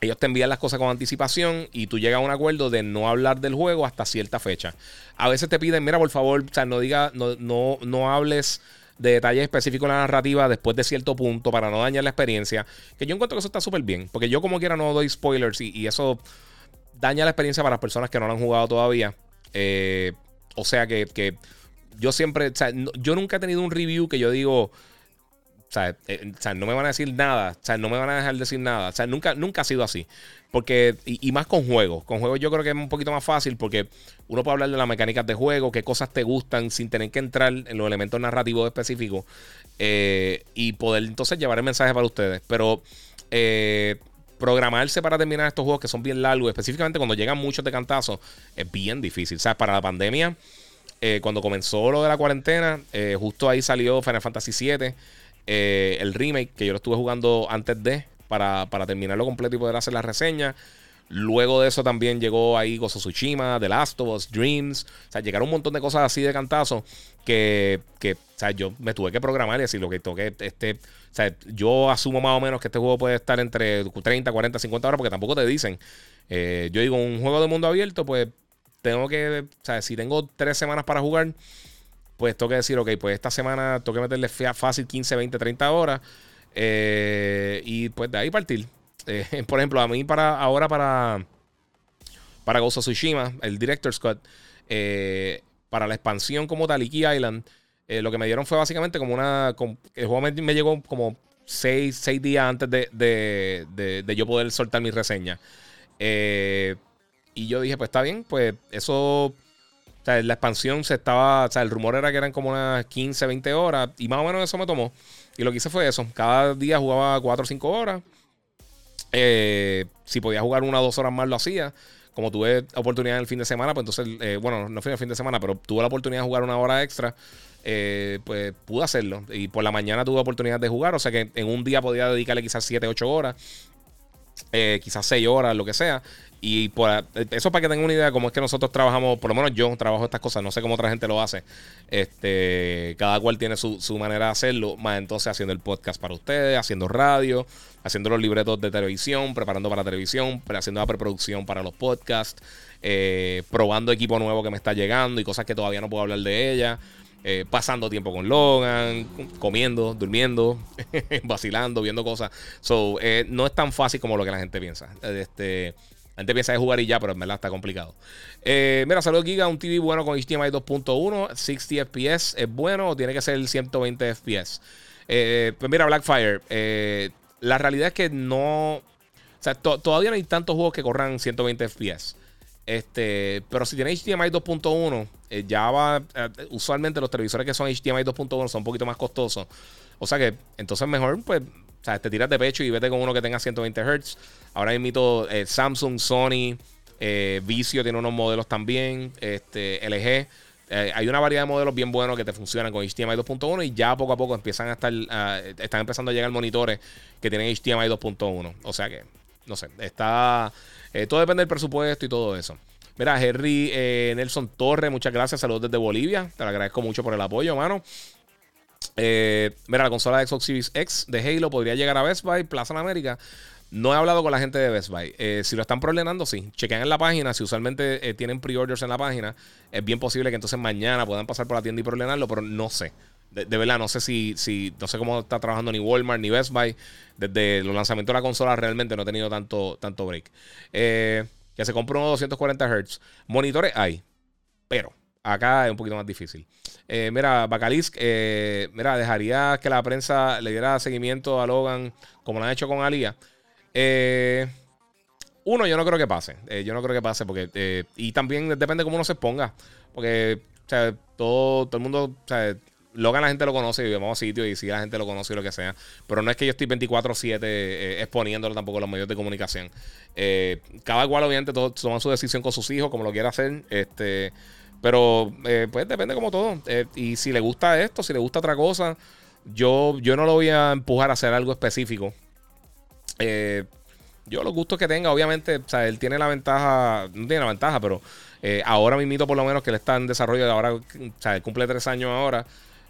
ellos te envían las cosas con anticipación y tú llegas a un acuerdo de no hablar del juego hasta cierta fecha. A veces te piden, mira, por favor, o sea, no diga, no, no, no hables de detalles específicos en la narrativa después de cierto punto para no dañar la experiencia. Que yo encuentro que eso está súper bien. Porque yo, como quiera, no doy spoilers y, eso daña la experiencia para las personas que no lo han jugado todavía. Eh, o sea que, yo siempre, o sea, yo nunca he tenido un review que yo digo, eh, o sea, no me van a decir nada, o sea, no me van a dejar decir nada, o sea, nunca, nunca ha sido así. Porque, y, más con juegos. Con juegos yo creo que es un poquito más fácil porque uno puede hablar de las mecánicas de juego, qué cosas te gustan sin tener que entrar en los elementos narrativos específicos eh, y poder entonces llevar el mensaje para ustedes. Pero eh, programarse para terminar estos juegos que son bien largos, específicamente cuando llegan muchos de cantazos, es bien difícil. O sea, para la pandemia, eh, cuando comenzó lo de la cuarentena, justo ahí salió Final Fantasy VII. El remake, que yo lo estuve jugando antes de, para, para terminarlo completo y poder hacer la reseña. Luego de eso también llegó ahí Gozo Tsushima, The Last of Us, Dreams. O sea, llegaron un montón de cosas así de cantazo que, que o sea, yo me tuve que programar y decir lo que toque. Este, o sea, yo asumo más o menos que este juego puede estar entre 30, 40, 50 horas porque tampoco te dicen. Eh, yo digo, un juego de mundo abierto, pues tengo que, o sea, si tengo tres semanas para jugar, pues tengo que decir, ok, pues esta semana tengo que meterle fácil 15, 20, 30 horas. Eh, y pues de ahí partir. Eh, por ejemplo, a mí para ahora para para Ghost of Tsushima, el Director's Cut, eh, para la expansión como tal, Iki Island, lo que me dieron fue básicamente como una... el juego me, llegó como seis, seis, días antes de, de, de, yo poder soltar mi reseña. y yo dije, pues está bien, pues eso... O sea, la expansión se estaba... O sea, el rumor era que eran como unas 15, 20 horas. Y más o menos eso me tomó. Y lo que hice fue eso. Cada día jugaba 4 o 5 horas. Eh, si podía jugar una o dos horas más, lo hacía. Como tuve oportunidad en el fin de semana, pues entonces, eh, bueno, no fue el fin de semana, pero tuve la oportunidad de jugar una hora extra. Eh, pues pude hacerlo. Y por la mañana tuve oportunidad de jugar. O sea que en un día podía dedicarle quizás 7, 8 horas. quizás 6 horas, lo que sea. Y por, eso para que tengan una idea de cómo es que nosotros trabajamos, por lo menos yo trabajo estas cosas, no sé cómo otra gente lo hace. Este, cada cual tiene su, manera de hacerlo, más entonces haciendo el podcast para ustedes, haciendo radio, haciendo los libretos de televisión, preparando para televisión, haciendo la preproducción para los podcasts, eh, probando equipo nuevo que me está llegando y cosas que todavía no puedo hablar de ella. Eh, pasando tiempo con Logan, comiendo, durmiendo, vacilando, viendo cosas. So, eh, no es tan fácil como lo que la gente piensa. Este, gente piensa de jugar y ya, pero en verdad está complicado. Eh, mira, saludos Giga, un TV bueno con HDMI 2.1, 60 FPS, ¿es bueno o tiene que ser el 120 FPS? Eh, pues mira, Blackfire, eh, la realidad es que no... O sea, todavía no hay tantos juegos que corran 120 FPS. Este, pero si tiene HDMI 2.1, ya va. usualmente los televisores que son HDMI 2.1 son un poquito más costosos. O sea que entonces mejor, pues o sea, te tiras de pecho y vete con uno que tenga 120 Hz. Ahora mismo eh, Samsung, Sony, eh, Vicio tiene unos modelos también, este, LG. Eh, hay una variedad de modelos bien buenos que te funcionan con HDMI 2.1 y ya poco a poco empiezan a estar, están empezando a llegar monitores que tienen HDMI 2.1. O sea que, no sé, está, todo depende del presupuesto y todo eso. Mira, Henry Nelson Torres, muchas gracias, saludos desde Bolivia, te lo agradezco mucho por el apoyo, mano. Eh, mira, la consola de Xbox Series X de Halo podría llegar a Best Buy, Plaza en América. No he hablado con la gente de Best Buy. Eh, si lo están preordenando, sí. Chequen en la página. Si usualmente eh, tienen pre-orders en la página, es bien posible que entonces mañana puedan pasar por la tienda y preordenarlo, pero no sé. De, verdad, no sé si, si, no sé cómo está trabajando ni Walmart ni Best Buy. Desde los lanzamientos de la consola realmente no he tenido tanto, tanto break. que se compró unos 240 Hz. Monitores hay, pero acá es un poquito más difícil. Eh, mira, Bacalisk, eh, mira, dejaría que la prensa le diera seguimiento a Logan como lo han hecho con Alia. Eh, uno, yo no creo que pase. yo no creo que pase porque... y también depende cómo uno se ponga. Porque, o sea, todo, todo el mundo... Logan la gente lo conoce y vamos a sitios y sí la gente lo conoce y lo que sea. Pero no es que yo estoy 24-7 exponiéndolo tampoco en los medios de comunicación. cada cual obviamente toma su decisión con sus hijos, como lo quiera hacer. Este, pero eh, pues depende como todo. Eh, y si le gusta esto, si le gusta otra cosa, yo, yo no lo voy a empujar a hacer algo específico. Eh, yo los gustos que tenga, obviamente, o sea, él tiene la ventaja, no tiene la ventaja, pero ahora mismo por lo menos que él está en desarrollo, ahora, o sea, él cumple tres años ahora.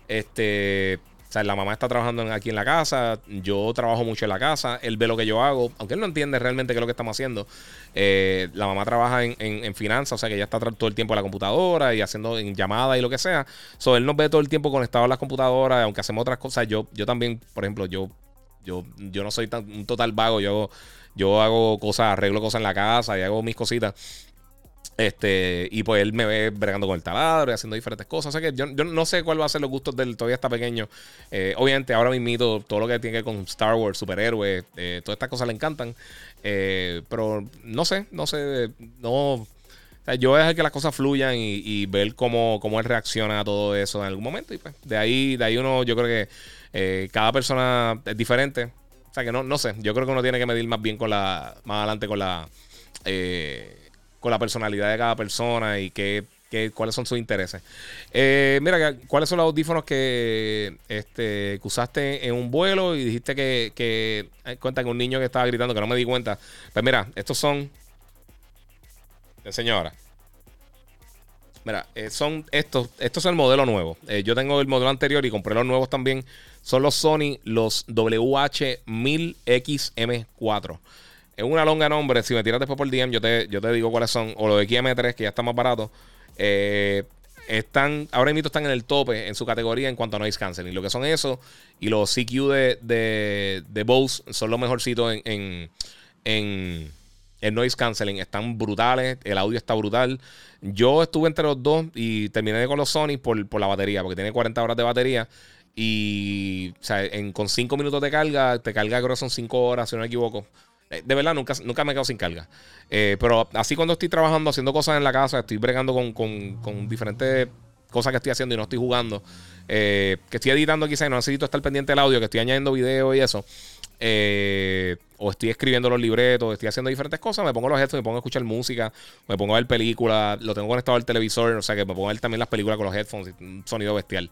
Este, sea, la mamá está trabajando aquí en la casa, yo trabajo mucho en la casa, él ve lo que yo hago, aunque él no entiende realmente qué es lo que estamos haciendo. Eh, la mamá trabaja en, finanzas, o sea que ella está todo el tiempo en la computadora y haciendo llamadas y lo que sea. So, él nos ve todo el tiempo conectado a las computadoras, aunque hacemos otras cosas. Yo, yo también, por ejemplo, yo, yo, yo no soy tan, un total vago, yo, yo hago cosas, arreglo cosas en la casa y hago mis cositas. Este, y pues él me ve bregando con el taladro y haciendo diferentes cosas. O sea que yo, no sé cuál va a ser los gustos del todavía está pequeño. Eh, obviamente, ahora mismo todo lo que tiene que ver con Star Wars, superhéroes, eh, todas estas cosas le encantan. Eh, pero no sé, no sé, no. yo es que las cosas fluyan y, ver cómo, cómo, él reacciona a todo eso en algún momento. Y pues de ahí, de ahí uno, yo creo que cada persona es diferente. O sea que no, no sé, yo creo que uno tiene que medir más bien con la, más adelante con la, con la personalidad de cada persona y qué, cuáles son sus intereses. Eh, mira, ¿cuáles son los audífonos que, este, usaste en un vuelo y dijiste que, que cuenta que un niño que estaba gritando que no me di cuenta? Pues mira, estos son. Ahora. Mira, eh, son estos, estos son el modelo nuevo. Eh, yo tengo el modelo anterior y compré los nuevos también. Son los Sony, los WH-1000XM4. Es una longa nombre. Si me tiras después por DM, yo te, yo te digo cuáles son. O los XM3, que ya están más baratos. Eh, están, ahora mismo están en el tope en su categoría en cuanto a noise canceling. Lo que son eso y los CQ de, de, de Bose son los mejorcitos en, en, en, en noise canceling. Están brutales, el audio está brutal. Yo estuve entre los dos y terminé con los Sony por, por la batería, porque tiene 40 horas de batería. Y con 5 minutos de carga, te carga creo que son 5 horas, si no me equivoco. Eh, de verdad, nunca, nunca me quedo sin carga. Eh, pero así cuando estoy trabajando, haciendo cosas en la casa, estoy bregando con, con, diferentes cosas que estoy haciendo y no estoy jugando. Eh, que estoy editando quizás y no necesito estar pendiente del audio, que estoy añadiendo video y eso. o estoy escribiendo los libretos, estoy haciendo diferentes cosas, me pongo los headphones, me pongo a escuchar música, me pongo a ver películas, lo tengo conectado al televisor, o sea que me pongo a ver también las películas con los headphones, un sonido bestial.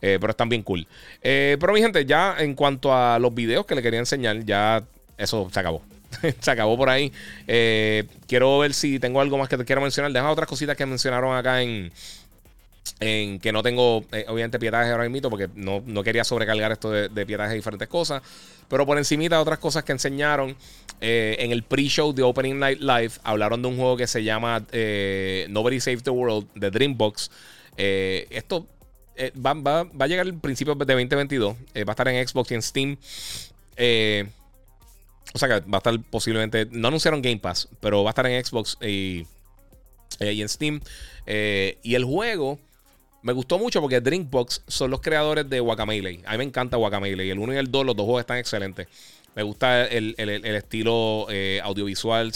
pero están bien cool. pero mi gente, ya en cuanto a los videos que le quería enseñar, ya eso se acabó. se acabó por ahí. Eh, quiero ver si tengo algo más que te quiero mencionar. Deja otras cositas que mencionaron acá en, que no tengo, eh, obviamente, pietaje ahora mismo, porque no, quería sobrecargar esto de, de pietaje de diferentes cosas. Pero por encimita otras cosas que enseñaron eh, en el pre-show de Opening Night Live, hablaron de un juego que se llama Nobody Save the World de Dreambox. esto va, va, va, a llegar al principio de 2022. va a estar en Xbox y en Steam. O sea que va a estar posiblemente. No anunciaron Game Pass, pero va a estar en Xbox y, eh, en Steam. Eh, y el juego me gustó mucho porque Drinkbox son los creadores de Guacamelee. A mí me encanta Guacamelee. El 1 y el 2, los dos juegos están excelentes. Me gusta el, estilo eh, audiovisual,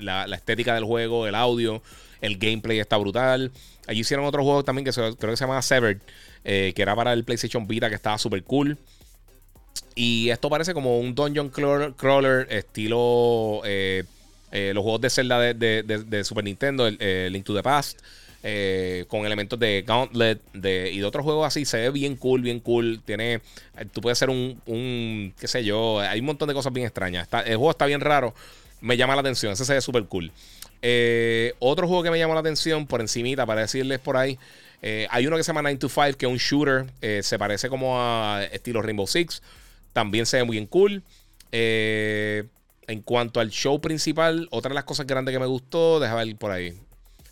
la, estética del juego, el audio, el gameplay está brutal. Allí hicieron otro juego también que creo que se llama Severed, que era para el PlayStation Vita, que estaba súper cool. Y esto parece como un dungeon crawler estilo eh, eh, los juegos de Zelda de, Super Nintendo, el, eh, Link to the Past, con elementos de Gauntlet y de otros juegos así. Se ve bien cool, bien cool. Tiene, tú puedes hacer un, un, qué sé yo, hay un montón de cosas bien extrañas. el juego está bien raro, me llama la atención, ese se ve súper cool. otro juego que me llama la atención, por encimita, para decirles por ahí, hay uno que se llama 9 to 5, que es un shooter, se parece como a estilo Rainbow Six. También se ve muy bien cool. Eh, en cuanto al show principal, otra de las cosas grandes que me gustó, déjame ver por ahí.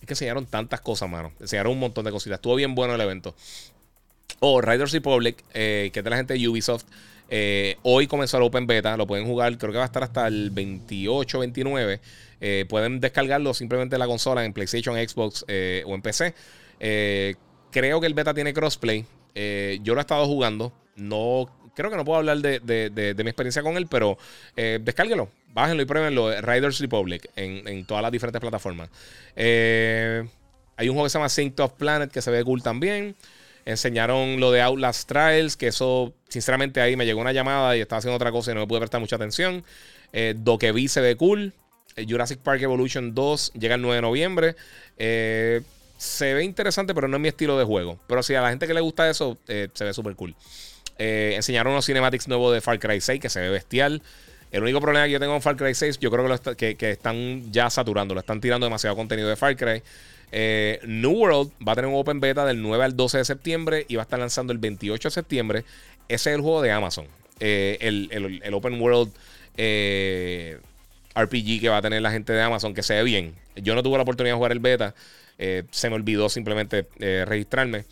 Es que enseñaron tantas cosas, mano. Enseñaron un montón de cositas. Estuvo bien bueno el evento. Oh, Riders Republic, eh, que es de la gente de Ubisoft. Eh, hoy comenzó el Open Beta. Lo pueden jugar, creo que va a estar hasta el 28, 29. pueden descargarlo simplemente en la consola, en PlayStation, Xbox o en PC. creo que el beta tiene crossplay. yo lo he estado jugando. No creo que no puedo hablar de, mi experiencia con él, pero eh, descárguelo, bájenlo y pruébenlo. Riders Republic en, todas las diferentes plataformas. Eh, hay un juego que se llama Sync of Planet que se ve cool también. Enseñaron lo de Outlast Trials, que eso, sinceramente, ahí me llegó una llamada y estaba haciendo otra cosa y no me pude prestar mucha atención. Eh, vi se ve cool. Eh, Jurassic Park Evolution 2 llega el 9 de noviembre. se ve interesante, pero no es mi estilo de juego. Pero si a la gente que le gusta eso, se ve súper cool. Eh, enseñaron unos cinematics nuevos de Far Cry 6 que se ve bestial. El único problema que yo tengo con Far Cry 6, yo creo que, que, están ya saturando, lo están tirando demasiado contenido de Far Cry. Eh, New World va a tener un Open Beta del 9 al 12 de septiembre y va a estar lanzando el 28 de septiembre. Ese es el juego de Amazon. Eh, el, Open World RPG que va a tener la gente de Amazon, que se ve bien. Yo no tuve la oportunidad de jugar el beta. se me olvidó simplemente registrarme.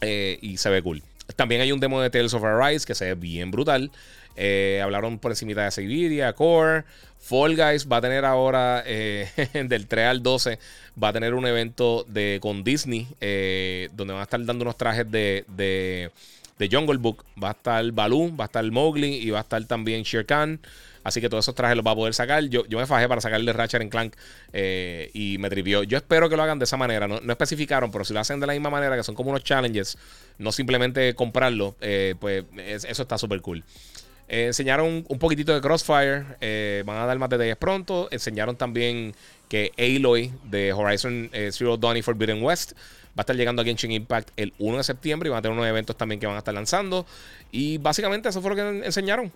y se ve cool. También hay un demo de Tales of Arise que se ve bien brutal. Eh, hablaron por encima de Siberia, Core. Fall Guys va a tener ahora, eh, del 3 al 12, va a tener un evento de, con Disney, eh, donde van a estar dando unos trajes de, de, de, Jungle Book. Va a estar Baloo, va a estar Mowgli y va a estar también Shere Khan. Así que todos esos trajes los va a poder sacar. Yo, yo me fajé para sacarle Ratchet en Clank eh, y me trivió. Yo espero que lo hagan de esa manera. No, especificaron, pero si lo hacen de la misma manera, que son como unos challenges, no simplemente comprarlo, eh, pues eso está súper cool. enseñaron un poquitito de Crossfire. van a dar más detalles pronto. Enseñaron también que Aloy de Horizon Zero Dawn y Forbidden West va a estar llegando a Genshin Impact el 1 de septiembre y van a tener unos eventos también que van a estar lanzando. Y básicamente eso fue lo que enseñaron.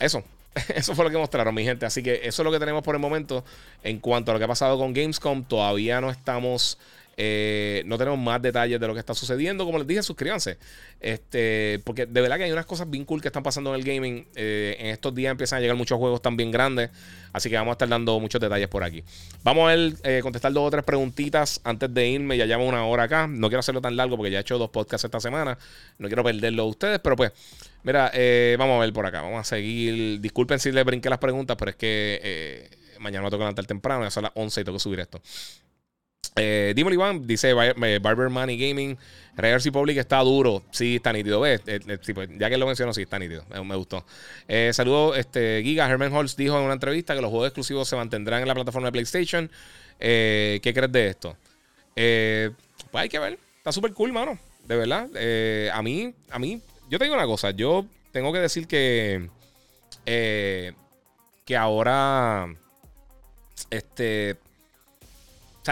Eso. Eso fue lo que mostraron, mi gente. Así que eso es lo que tenemos por el momento. En cuanto a lo que ha pasado con Gamescom, todavía no estamos eh, no tenemos más detalles de lo que está sucediendo. Como les dije, suscríbanse. Este, porque de verdad que hay unas cosas bien cool que están pasando en el gaming. Eh, en estos días empiezan a llegar muchos juegos también grandes. Así que vamos a estar dando muchos detalles por aquí. Vamos a eh, contestar dos o tres preguntitas antes de irme. Ya llevamos una hora acá. No quiero hacerlo tan largo porque ya he hecho dos podcasts esta semana. No quiero perderlo a ustedes, pero pues. Mira, vamos a ver por acá. Vamos a seguir. Disculpen si les brinqué las preguntas, pero es que mañana me toca levantar temprano. Ya son las 11 y tengo que subir esto. Eh, dímelo, Iván, dice eh, Barber Money Gaming. Raiders Public está duro. Sí, está nítido. ¿Ves? Eh, eh, pues, ya que lo menciono, sí, está nítido. Me, gustó. saludo, este, Giga. Herman Holtz dijo en una entrevista que los juegos exclusivos se mantendrán en la plataforma de PlayStation. ¿Qué crees de esto? pues hay que ver. Está súper cool, mano. De verdad. a mí, a mí, yo te digo una cosa. Yo tengo que decir que. que ahora. Este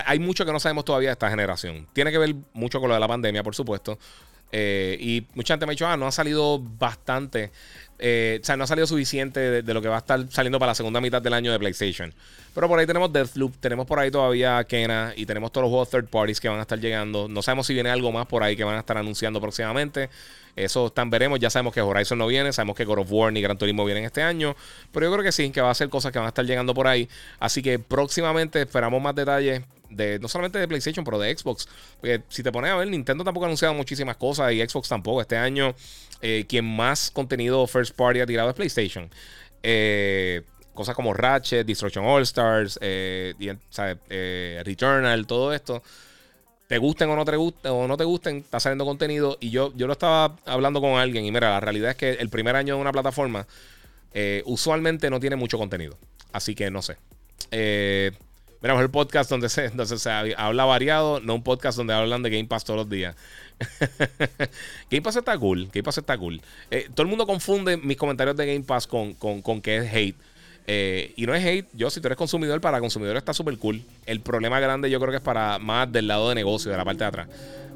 hay mucho que no sabemos todavía de esta generación. Tiene que ver mucho con lo de la pandemia, por supuesto. Eh, y mucha gente me ha dicho, ah, no ha salido bastante. Eh, o sea, no ha salido suficiente de, lo que va a estar saliendo para la segunda mitad del año de PlayStation. Pero por ahí tenemos Deathloop, tenemos por ahí todavía Kena y tenemos todos los juegos third parties que van a estar llegando. No sabemos si viene algo más por ahí que van a estar anunciando próximamente. Eso están veremos. Ya sabemos que Horizon no viene, sabemos que God of War ni Gran Turismo vienen este año. Pero yo creo que sí, que va a ser cosas que van a estar llegando por ahí. Así que próximamente esperamos más detalles no solamente de PlayStation, pero de Xbox. Porque si te pones a ver, Nintendo tampoco ha anunciado muchísimas cosas y Xbox tampoco. Este año, eh, quien más contenido first party ha tirado es PlayStation. Eh, cosas como Ratchet, Destruction All Stars, eh, Returnal, todo esto. Te gusten o no te gusten, o no te gusten, está saliendo contenido. Y yo, yo lo estaba hablando con alguien. Y mira, la realidad es que el primer año de una plataforma usualmente no tiene mucho contenido. Así que no sé. Mira, el podcast donde se, donde se habla variado, no un podcast donde hablan de Game Pass todos los días. Game Pass está cool. Game Pass está cool. Eh, todo el mundo confunde mis comentarios de Game Pass con, que es hate. Eh, y no es hate. Yo, si tú eres consumidor, para consumidor está súper cool. El problema grande yo creo que es para más del lado de negocio, de la parte de atrás.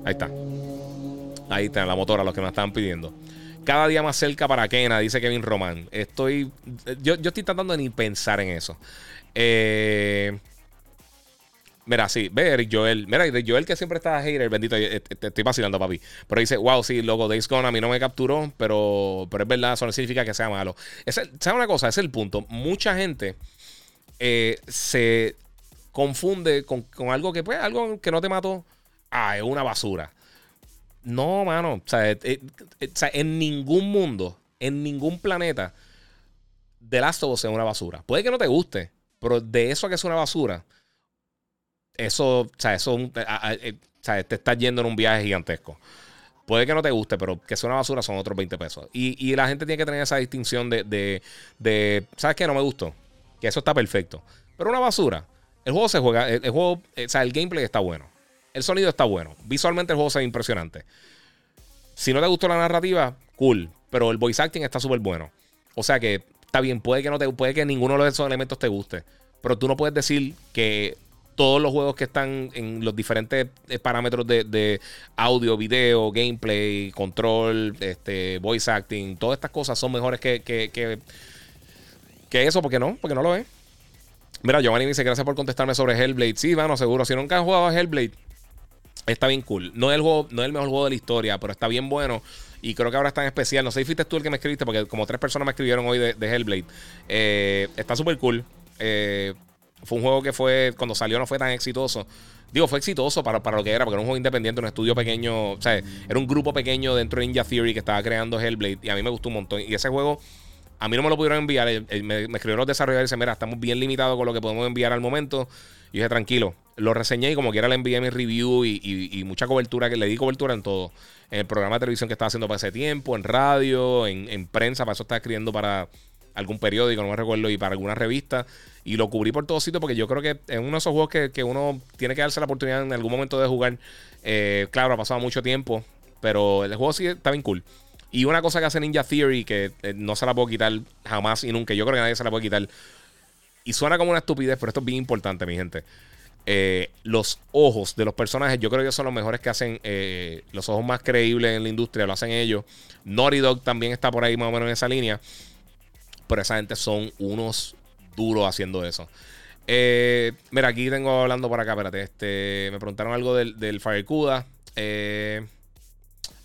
Ahí está. Ahí está, la motora, los que me estaban pidiendo. Cada día más cerca para Kena, dice Kevin Román. Estoy. Yo, yo estoy tratando de ni pensar en eso. Eh. Mira, sí, ve Eric Joel. Mira, Eric Joel que siempre está hater, bendito, eh, te, estoy vacilando, papi. Pero dice, wow, sí, loco, Days Gone a mí no me capturó, pero, pero es verdad, eso no significa que sea malo. ¿Sabes una cosa? Ese es el punto. Mucha gente eh, se confunde con, algo que, pues, algo que no te mató. Ah, es una basura. No, mano. O sea, eh, en ningún mundo, en ningún planeta, The Last of Us es una basura. Puede que no te guste, pero de eso a que es una basura eso, o sea, eso eh, o sea, te estás yendo en un viaje gigantesco. Puede que no te guste, pero que sea una basura son otros 20 pesos. Y, la gente tiene que tener esa distinción de, de, ¿sabes qué? No me gustó. Que eso está perfecto. Pero una basura. El juego se juega, el, juego, eh, o sea, el gameplay está bueno. El sonido está bueno. Visualmente el juego se ve impresionante. Si no te gustó la narrativa, cool. Pero el voice acting está súper bueno. O sea que está bien, puede que no te, puede que ninguno de esos elementos te guste. Pero tú no puedes decir que todos los juegos que están en los diferentes eh, parámetros de, audio, video, gameplay, control, este, voice acting, todas estas cosas son mejores que, que, que, eso, porque no, porque no lo es. Mira, Giovanni dice gracias por contestarme sobre Hellblade. Sí, bueno, seguro. Si nunca han jugado a Hellblade, está bien cool. No es, el no es el mejor juego de la historia, pero está bien bueno. Y creo que ahora está en especial. No sé si fuiste tú el que me escribiste, porque como tres personas me escribieron hoy de, Hellblade. Eh, está súper cool. Eh, fue un juego que fue, cuando salió no fue tan exitoso. Digo, fue exitoso para, para lo que era, porque era un juego independiente, un estudio pequeño, o sea, era un grupo pequeño dentro de Ninja Theory que estaba creando Hellblade y a mí me gustó un montón. Y ese juego, a mí no me lo pudieron enviar. Me, escribieron los desarrolladores y dicen, mira, estamos bien limitados con lo que podemos enviar al momento. Y dije, tranquilo, lo reseñé y como quiera le envié mi review y, mucha cobertura, que le di cobertura en todo. En el programa de televisión que estaba haciendo para ese tiempo, en radio, en, en prensa, para eso estaba escribiendo para algún periódico, no me recuerdo, y para alguna revista. Y lo cubrí por todos sitios porque yo creo que es uno de esos juegos que, uno tiene que darse la oportunidad en algún momento de jugar. Eh, claro, ha pasado mucho tiempo, pero el juego sí está bien cool. Y una cosa que hace Ninja Theory, que eh, no se la puedo quitar jamás y nunca, yo creo que nadie se la puede quitar. Y suena como una estupidez, pero esto es bien importante, mi gente. Eh, los ojos de los personajes, yo creo que son los mejores que hacen, los ojos más creíbles en la industria, lo hacen ellos. Naughty Dog también está por ahí más o menos en esa línea. Pero esa gente son unos duros haciendo eso. Eh, mira, aquí tengo hablando por acá, espérate. Este, me preguntaron algo del, del Firecuda. Eh,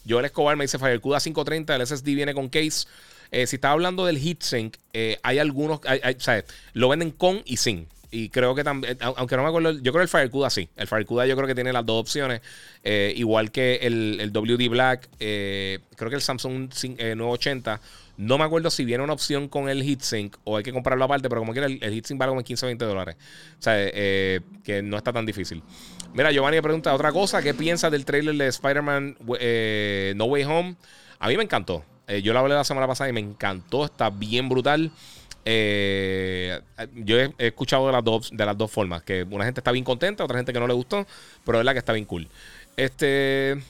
Joel Escobar me dice Firecuda 530, el SSD viene con case. si estaba hablando del heatsink, hay algunos, ¿sabes? Lo venden con y sin. Y creo que también, aunque no me acuerdo, yo creo el FireCuda sí. El FireCuda yo creo que tiene las dos opciones. Eh, igual que el, el WD Black, eh, creo que el Samsung 980. Eh, no me acuerdo si viene una opción con el heatsink o hay que comprarlo aparte, pero como quiera, el, heatsink vale como 15 o 20 dólares. O sea, que no está tan difícil. Mira, Giovanni pregunta otra cosa. ¿Qué piensas del trailer de Spider-Man No Way Home? A mí me encantó. yo la hablé la semana pasada y me encantó. Está bien brutal. Eh, yo he, escuchado de las, dos, de las dos formas, que una gente está bien contenta, otra gente que no le gustó, pero es la que está bien cool. Este...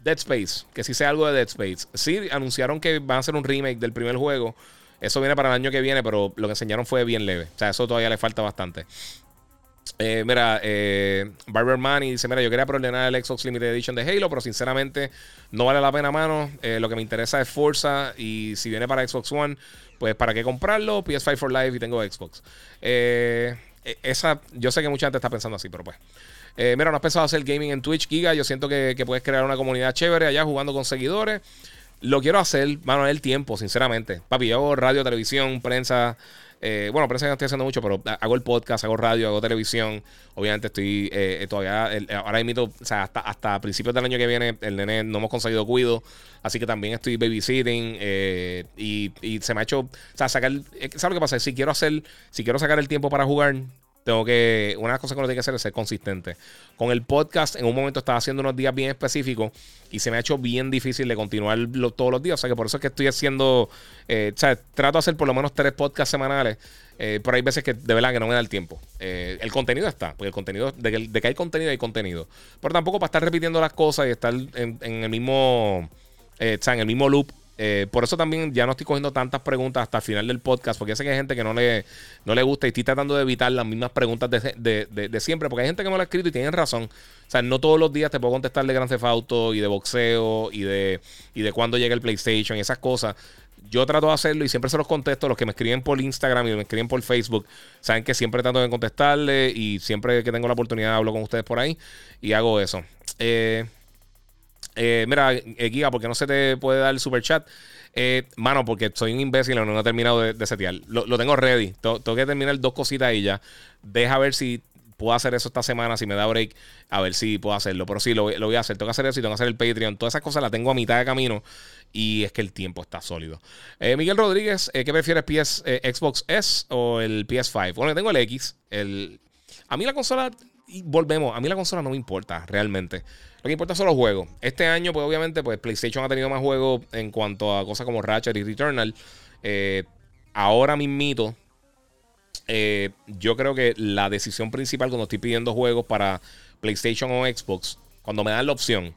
Dead Space, que si sea algo de Dead Space. Sí, anunciaron que van a hacer un remake del primer juego. Eso viene para el año que viene, pero lo que enseñaron fue bien leve. O sea, eso todavía le falta bastante. Eh, mira, eh, Barber Money dice: Mira, yo quería preordenar el Xbox Limited Edition de Halo, pero sinceramente no vale la pena, mano. Eh, lo que me interesa es Forza. Y si viene para Xbox One, pues ¿para qué comprarlo? PS5 for Life y tengo Xbox. Eh, e, esa, yo sé que mucha gente está pensando así, pero pues. Eh, mira, no has pensado hacer gaming en Twitch, Giga. Yo siento que, puedes crear una comunidad chévere allá jugando con seguidores. Lo quiero hacer, mano, el tiempo, sinceramente. Papi, yo hago radio, televisión, prensa. Eh, bueno, prensa no estoy haciendo mucho, pero hago el podcast, hago radio, hago televisión. Obviamente estoy eh, todavía, ahora invito, o sea, hasta, hasta principios del año que viene, el nene no hemos conseguido cuido. Así que también estoy babysitting eh, y, y, se me ha hecho, o sea, sacar, ¿sabes lo que pasa? Si quiero hacer, si quiero sacar el tiempo para jugar, tengo que, una de las cosas que uno tiene que hacer es ser consistente. Con el podcast, en un momento estaba haciendo unos días bien específicos y se me ha hecho bien difícil de continuar todos los días. O sea que por eso es que estoy haciendo, eh, o sea, trato de hacer por lo menos tres podcasts semanales. Eh, pero hay veces que de verdad que no me da el tiempo. Eh, el contenido está, porque el contenido, de que, hay contenido, hay contenido. Pero tampoco para estar repitiendo las cosas y estar en, el mismo, eh, sea, en el mismo loop eh, por eso también ya no estoy cogiendo tantas preguntas hasta el final del podcast, porque sé que hay gente que no le, no le gusta y estoy tratando de evitar las mismas preguntas de, siempre, porque hay gente que me lo ha escrito y tienen razón. O sea, no todos los días te puedo contestar de Grand Theft Auto y de boxeo y de, y de cuándo llega el PlayStation y esas cosas. Yo trato de hacerlo y siempre se los contesto. Los que me escriben por Instagram y me escriben por Facebook saben que siempre trato de contestarle y siempre que tengo la oportunidad hablo con ustedes por ahí y hago eso. Eh, eh, mira, eh, Giga, porque no se te puede dar el super chat. Eh, mano, porque soy un imbécil y no he terminado de, setear. Lo, tengo ready. Tengo, que terminar dos cositas y ya. Deja ver si puedo hacer eso esta semana, si me da break, a ver si puedo hacerlo. Pero sí, lo, voy a hacer. Tengo que hacer eso y tengo que hacer el Patreon. Todas esas cosas las tengo a mitad de camino y es que el tiempo está sólido. Miguel Rodríguez, ¿qué prefieres, Xbox S o el PS5? Bueno, tengo el X. El... A mí la consola, y volvemos, a mí la consola no me importa realmente. Lo que importa son los juegos. Este año, pues obviamente, pues PlayStation ha tenido más juegos en cuanto a cosas como Ratchet y Returnal. Eh, ahora mismito, eh, yo creo que la decisión principal cuando estoy pidiendo juegos para PlayStation o Xbox, cuando me dan la opción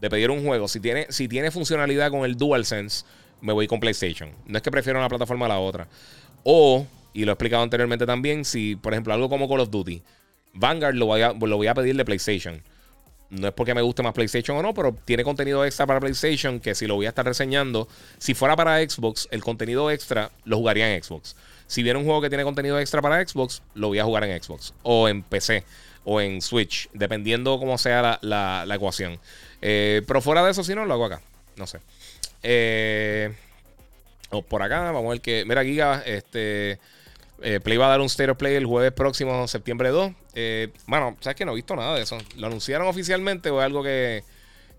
de pedir un juego, si tiene, si tiene funcionalidad con el DualSense, me voy con PlayStation. No es que prefiero una plataforma a la otra. O, y lo he explicado anteriormente también, si por ejemplo algo como Call of Duty, Vanguard lo voy a, lo voy a pedir de PlayStation. No es porque me guste más PlayStation o no, pero tiene contenido extra para PlayStation que si lo voy a estar reseñando, si fuera para Xbox, el contenido extra lo jugaría en Xbox. Si viene un juego que tiene contenido extra para Xbox, lo voy a jugar en Xbox o en PC o en Switch, dependiendo cómo sea la, ecuación. Eh, pero fuera de eso, si no, lo hago acá. No sé. Eh, o por acá, vamos a ver que. Mira, Giga, este. Eh, Play va a dar un Stereo Play el jueves próximo, septiembre 2. Eh, bueno, sabes que no he visto nada de eso. ¿Lo anunciaron oficialmente o es algo que,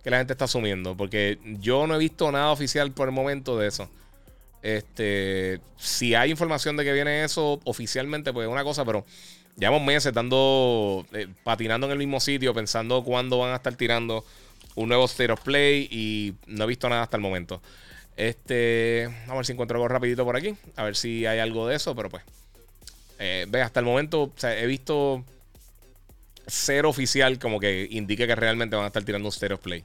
la gente está asumiendo? Porque yo no he visto nada oficial por el momento de eso. Este, si hay información de que viene eso oficialmente, pues es una cosa, pero llevamos meses dando, eh, patinando en el mismo sitio, pensando cuándo van a estar tirando un nuevo Stereo Play y no he visto nada hasta el momento. Este, vamos a ver si encuentro algo rapidito por aquí, a ver si hay algo de eso, pero pues eh, ve, hasta el momento he visto cero oficial como que indique que realmente van a estar tirando un Stereo Play.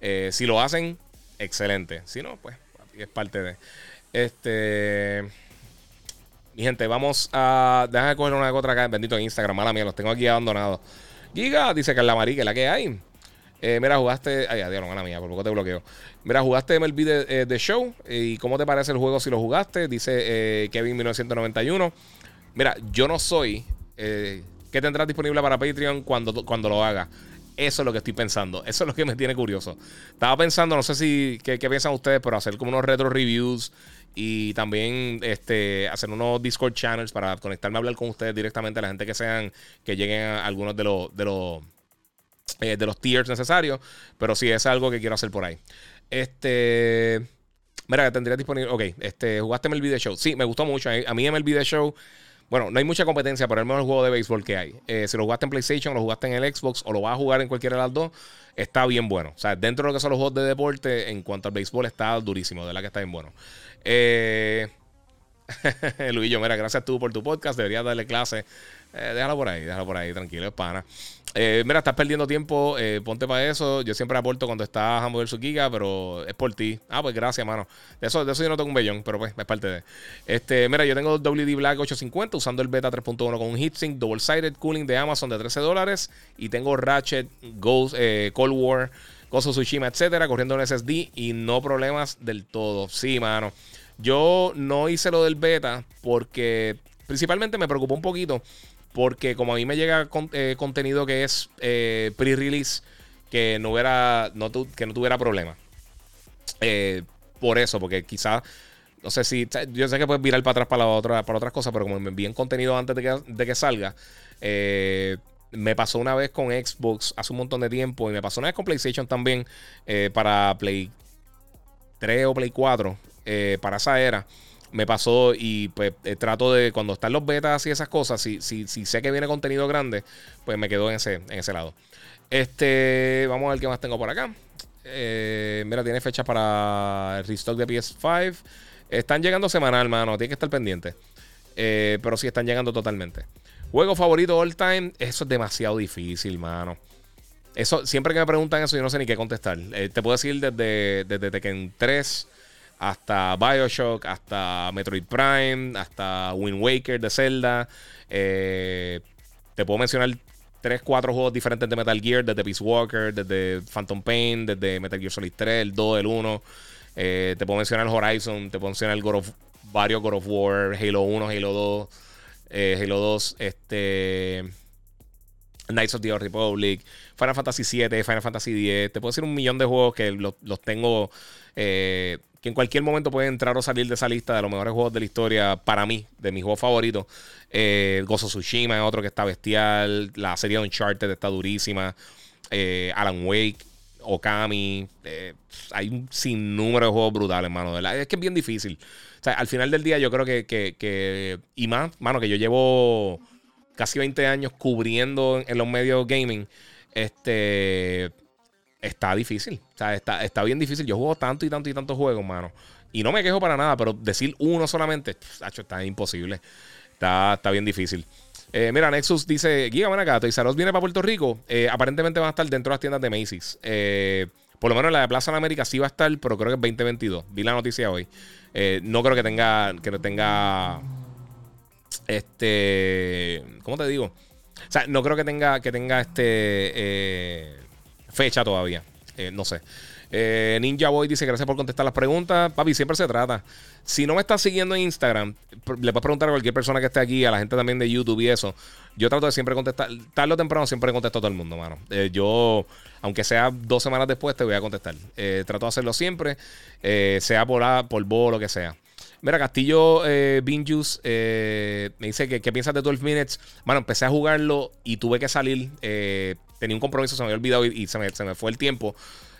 Eh, si lo hacen, excelente. Si no, pues es parte de. Este. Mi gente, vamos a. Déjame coger una otra acá. Bendito en Instagram, mala mía, los tengo aquí abandonados. Giga dice que es la marica, la que hay. Eh, mira, jugaste. Ay, adiós, mala mía, por poco te bloqueo. Mira, jugaste MLB de, eh, de Show. ¿Y cómo te parece el juego si lo jugaste? Dice eh, Kevin 1991. Mira, yo no soy. ¿Qué tendrás disponible para Patreon cuando, cuando lo haga? Eso es lo que estoy pensando. Eso es lo que me tiene curioso. Estaba pensando, no sé si qué, piensan ustedes, pero hacer como unos retro reviews y también este, hacer unos Discord channels para conectarme a hablar con ustedes directamente, la gente que sean, que lleguen a algunos de los, de los, eh, de los tiers necesarios. Pero sí, es algo que quiero hacer por ahí. Este. Mira, tendría disponible. Ok, este, ¿jugaste el video show? Sí, me gustó mucho. A mí el video show bueno, no hay mucha competencia, pero el mejor juego de béisbol que hay. Eh, si lo jugaste en PlayStation, lo jugaste en el Xbox o lo vas a jugar en cualquiera de las dos, está bien bueno. O sea, dentro de lo que son los juegos de deporte, en cuanto al béisbol, está durísimo. De verdad que está bien bueno. Eh. Luillo, mira, gracias tú por tu podcast. Deberías darle clase. Eh, déjalo por ahí, déjalo por ahí, tranquilo, es pana. Eh, mira, estás perdiendo tiempo, eh, ponte para eso. Yo siempre aporto cuando estás a mover su giga, pero es por ti. Ah, pues gracias, mano. De eso, de eso yo no tengo un bellón, pero pues es parte de. Este, mira, yo tengo WD Black 850 usando el beta 3.1 con un heatsink double sided cooling de Amazon de 13 dólares. Y tengo Ratchet, Ghost, Cold War, Gozo Tsushima, etcétera, corriendo en SSD y no problemas del todo. Sí, mano. Yo no hice lo del beta porque principalmente me preocupó un poquito porque como a mí me llega eh, contenido que es eh, pre-release, que no hubiera, que no tuviera problema. Eh, por eso, porque quizás, no sé si, yo sé que puedes virar para atrás para, la otra, para otras cosas, pero como me envíen contenido antes de que, de que salga, me pasó una vez con Xbox hace un montón de tiempo y me pasó una vez con PlayStation también para Play 3 o Play 4, para esa era me pasó y pues eh, trato de, cuando están los betas y esas cosas, si, si, si sé que viene contenido grande, pues me quedo en ese, lado. Este, vamos a ver qué más tengo por acá. Eh, mira, tiene fecha para el restock de PS5. Están llegando semanal, mano. Tiene que estar pendiente. Eh, pero sí están llegando totalmente. Juego favorito all time. Eso es demasiado difícil, mano. Eso, siempre que me preguntan eso, yo no sé ni qué contestar. te puedo decir desde, desde Tekken 3 hasta Bioshock, hasta Metroid Prime, hasta Wind Waker de Zelda. Eh, te puedo mencionar 3, 4 juegos diferentes de Metal Gear, desde Peace Walker, desde Phantom Pain, desde Metal Gear Solid 3, el 2, el 1. Eh, te puedo mencionar Horizon, te puedo mencionar God of, varios God of War, Halo 1, Halo 2, eh, Halo 2, este, Knights of the Old Republic, Final Fantasy 7, Final Fantasy 10. Te puedo decir un millón de juegos que los, los tengo que en cualquier momento puede entrar o salir de esa lista de los mejores juegos de la historia para mí, de mis juegos favoritos. Eh, Gozo Tsushima es otro que está bestial. La serie Uncharted está durísima. Eh, Alan Wake, Okami. Eh, hay un sinnúmero de juegos brutales, hermano. Es que es bien difícil. O sea, al final del día yo creo que, que, y más, mano, que yo llevo casi 20 años cubriendo en los medios gaming. Este está difícil. O sea, está, está bien difícil. Yo juego tanto y tanto y tantos juegos, mano. Y no me quejo para nada, pero decir uno solamente, tacho, está imposible. Está, está bien difícil. Eh, mira, Nexus dice: Giga, ven acá, Toys viene para Puerto Rico. Eh, aparentemente van a estar dentro de las tiendas de Macy's. Eh, por lo menos la de Plaza de América sí va a estar, pero creo que es 2022. Vi la noticia hoy. no creo que tenga. Que tenga. Este. ¿Cómo te digo? O sea, no creo que tenga. Que tenga este fecha todavía. Eh, no sé. Eh, Ninja Boy dice gracias por contestar las preguntas. Papi, siempre se trata. Si no me estás siguiendo en Instagram, le puedes preguntar a cualquier persona que esté aquí, a la gente también de YouTube y eso. Yo trato de siempre contestar. Tarde o temprano siempre contesto a todo el mundo, mano. Eh, yo, aunque sea dos semanas después, te voy a contestar. trato de hacerlo siempre, sea por A, por lo que sea. Mira, Castillo Binjus me dice que qué piensas de 12 Minutes. Bueno, empecé a jugarlo y tuve que salir tenía un compromiso, se me había olvidado y, se, me, fue el tiempo.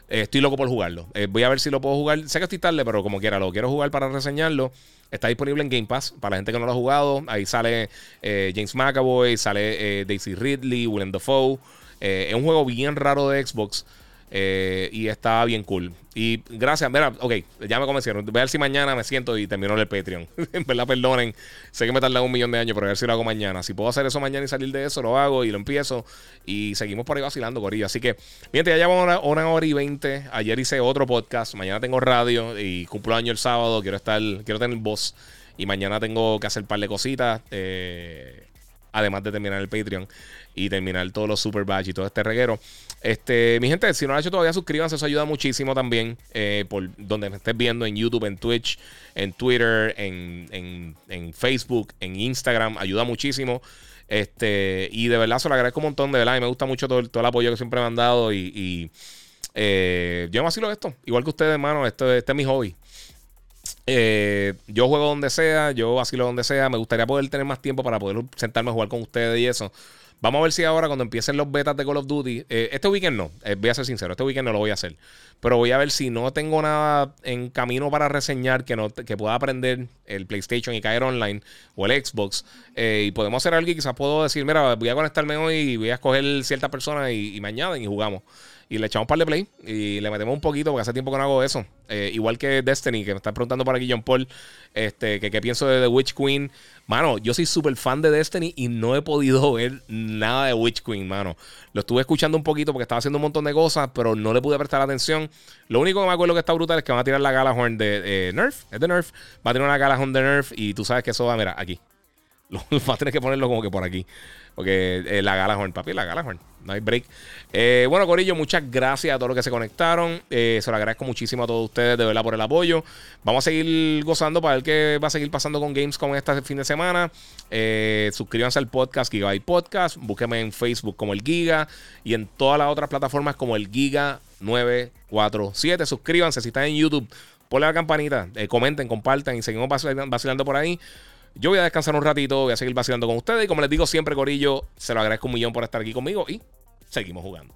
Eh, estoy loco por jugarlo. Eh, voy a ver si lo puedo jugar. Sé que estoy tarde, pero como quiera, lo quiero jugar para reseñarlo. Está disponible en Game Pass para la gente que no lo ha jugado. Ahí sale eh, James McAvoy, sale Daisy Ridley, Willem Dafoe. es un juego bien raro de Xbox. Eh, y está bien cool. Y gracias, mira, ok, ya me convencieron. Voy a ver si mañana me siento y termino el Patreon. en verdad, perdonen. Sé que me tarda un millón de años, pero a ver si lo hago mañana. Si puedo hacer eso mañana y salir de eso, lo hago y lo empiezo. Y seguimos por ahí vacilando, Corillo. Así que, miren, ya llevamos una, hora y veinte. Ayer hice otro podcast. Mañana tengo radio y cumplo año el sábado. Quiero estar, quiero tener voz. Y mañana tengo que hacer un par de cositas. Eh, además de terminar el Patreon y terminar todos los super badge y todo este reguero. Este, mi gente, si no lo han hecho todavía, suscríbanse, eso ayuda muchísimo también. Eh, por donde me estés viendo, en YouTube, en Twitch, en Twitter, en, Facebook, en Instagram, ayuda muchísimo. Este, y de verdad se lo agradezco un montón, de verdad, y me gusta mucho todo, todo el apoyo que siempre me han dado. Y, eh, yo me vacilo esto, igual que ustedes, hermano, esto, este es mi hobby. Eh, yo juego donde sea, yo vacilo donde sea. Me gustaría poder tener más tiempo para poder sentarme a jugar con ustedes y eso. Vamos a ver si ahora, cuando empiecen los betas de Call of Duty, eh, este weekend no, eh, voy a ser sincero, este weekend no lo voy a hacer. Pero voy a ver si no tengo nada en camino para reseñar que, no, que pueda aprender el PlayStation y caer online o el Xbox. y podemos hacer algo y quizás puedo decir, mira, voy a conectarme hoy y voy a escoger ciertas personas y, y me añaden y jugamos y le echamos un par de play y le metemos un poquito porque hace tiempo que no hago eso. Eh, igual que Destiny, que me está preguntando por aquí John Paul, este, que qué pienso de The Witch Queen. Mano, yo soy súper fan de Destiny y no he podido ver nada de Witch Queen, mano. Lo estuve escuchando un poquito porque estaba haciendo un montón de cosas, pero no le pude prestar atención. Lo único que me acuerdo que está brutal es que van a tirar la Galahorn de Nerf, es de Nerf, va a tener una Galahorn de Nerf y tú sabes que eso va, mira, aquí. va a tener que ponerlo como que por aquí. Porque eh, la Galahorn, papi, la Galahorn. No hay break. Eh, bueno, Corillo, muchas gracias a todos los que se conectaron. Eh, se lo agradezco muchísimo a todos ustedes, de verdad, por el apoyo. Vamos a seguir gozando para ver qué va a seguir pasando con Gamescom este fin de semana. suscríbanse al podcast Gigabyte Podcast. Búsquenme en Facebook como el Giga y en todas las otras plataformas como el Giga 947. Suscríbanse si están en YouTube. Ponle la campanita, comenten, compartan y seguimos vacilando por ahí. Yo voy a descansar un ratito, voy a seguir vacilando con ustedes. Y como les digo siempre, Corillo, se lo agradezco un millón por estar aquí conmigo y seguimos jugando.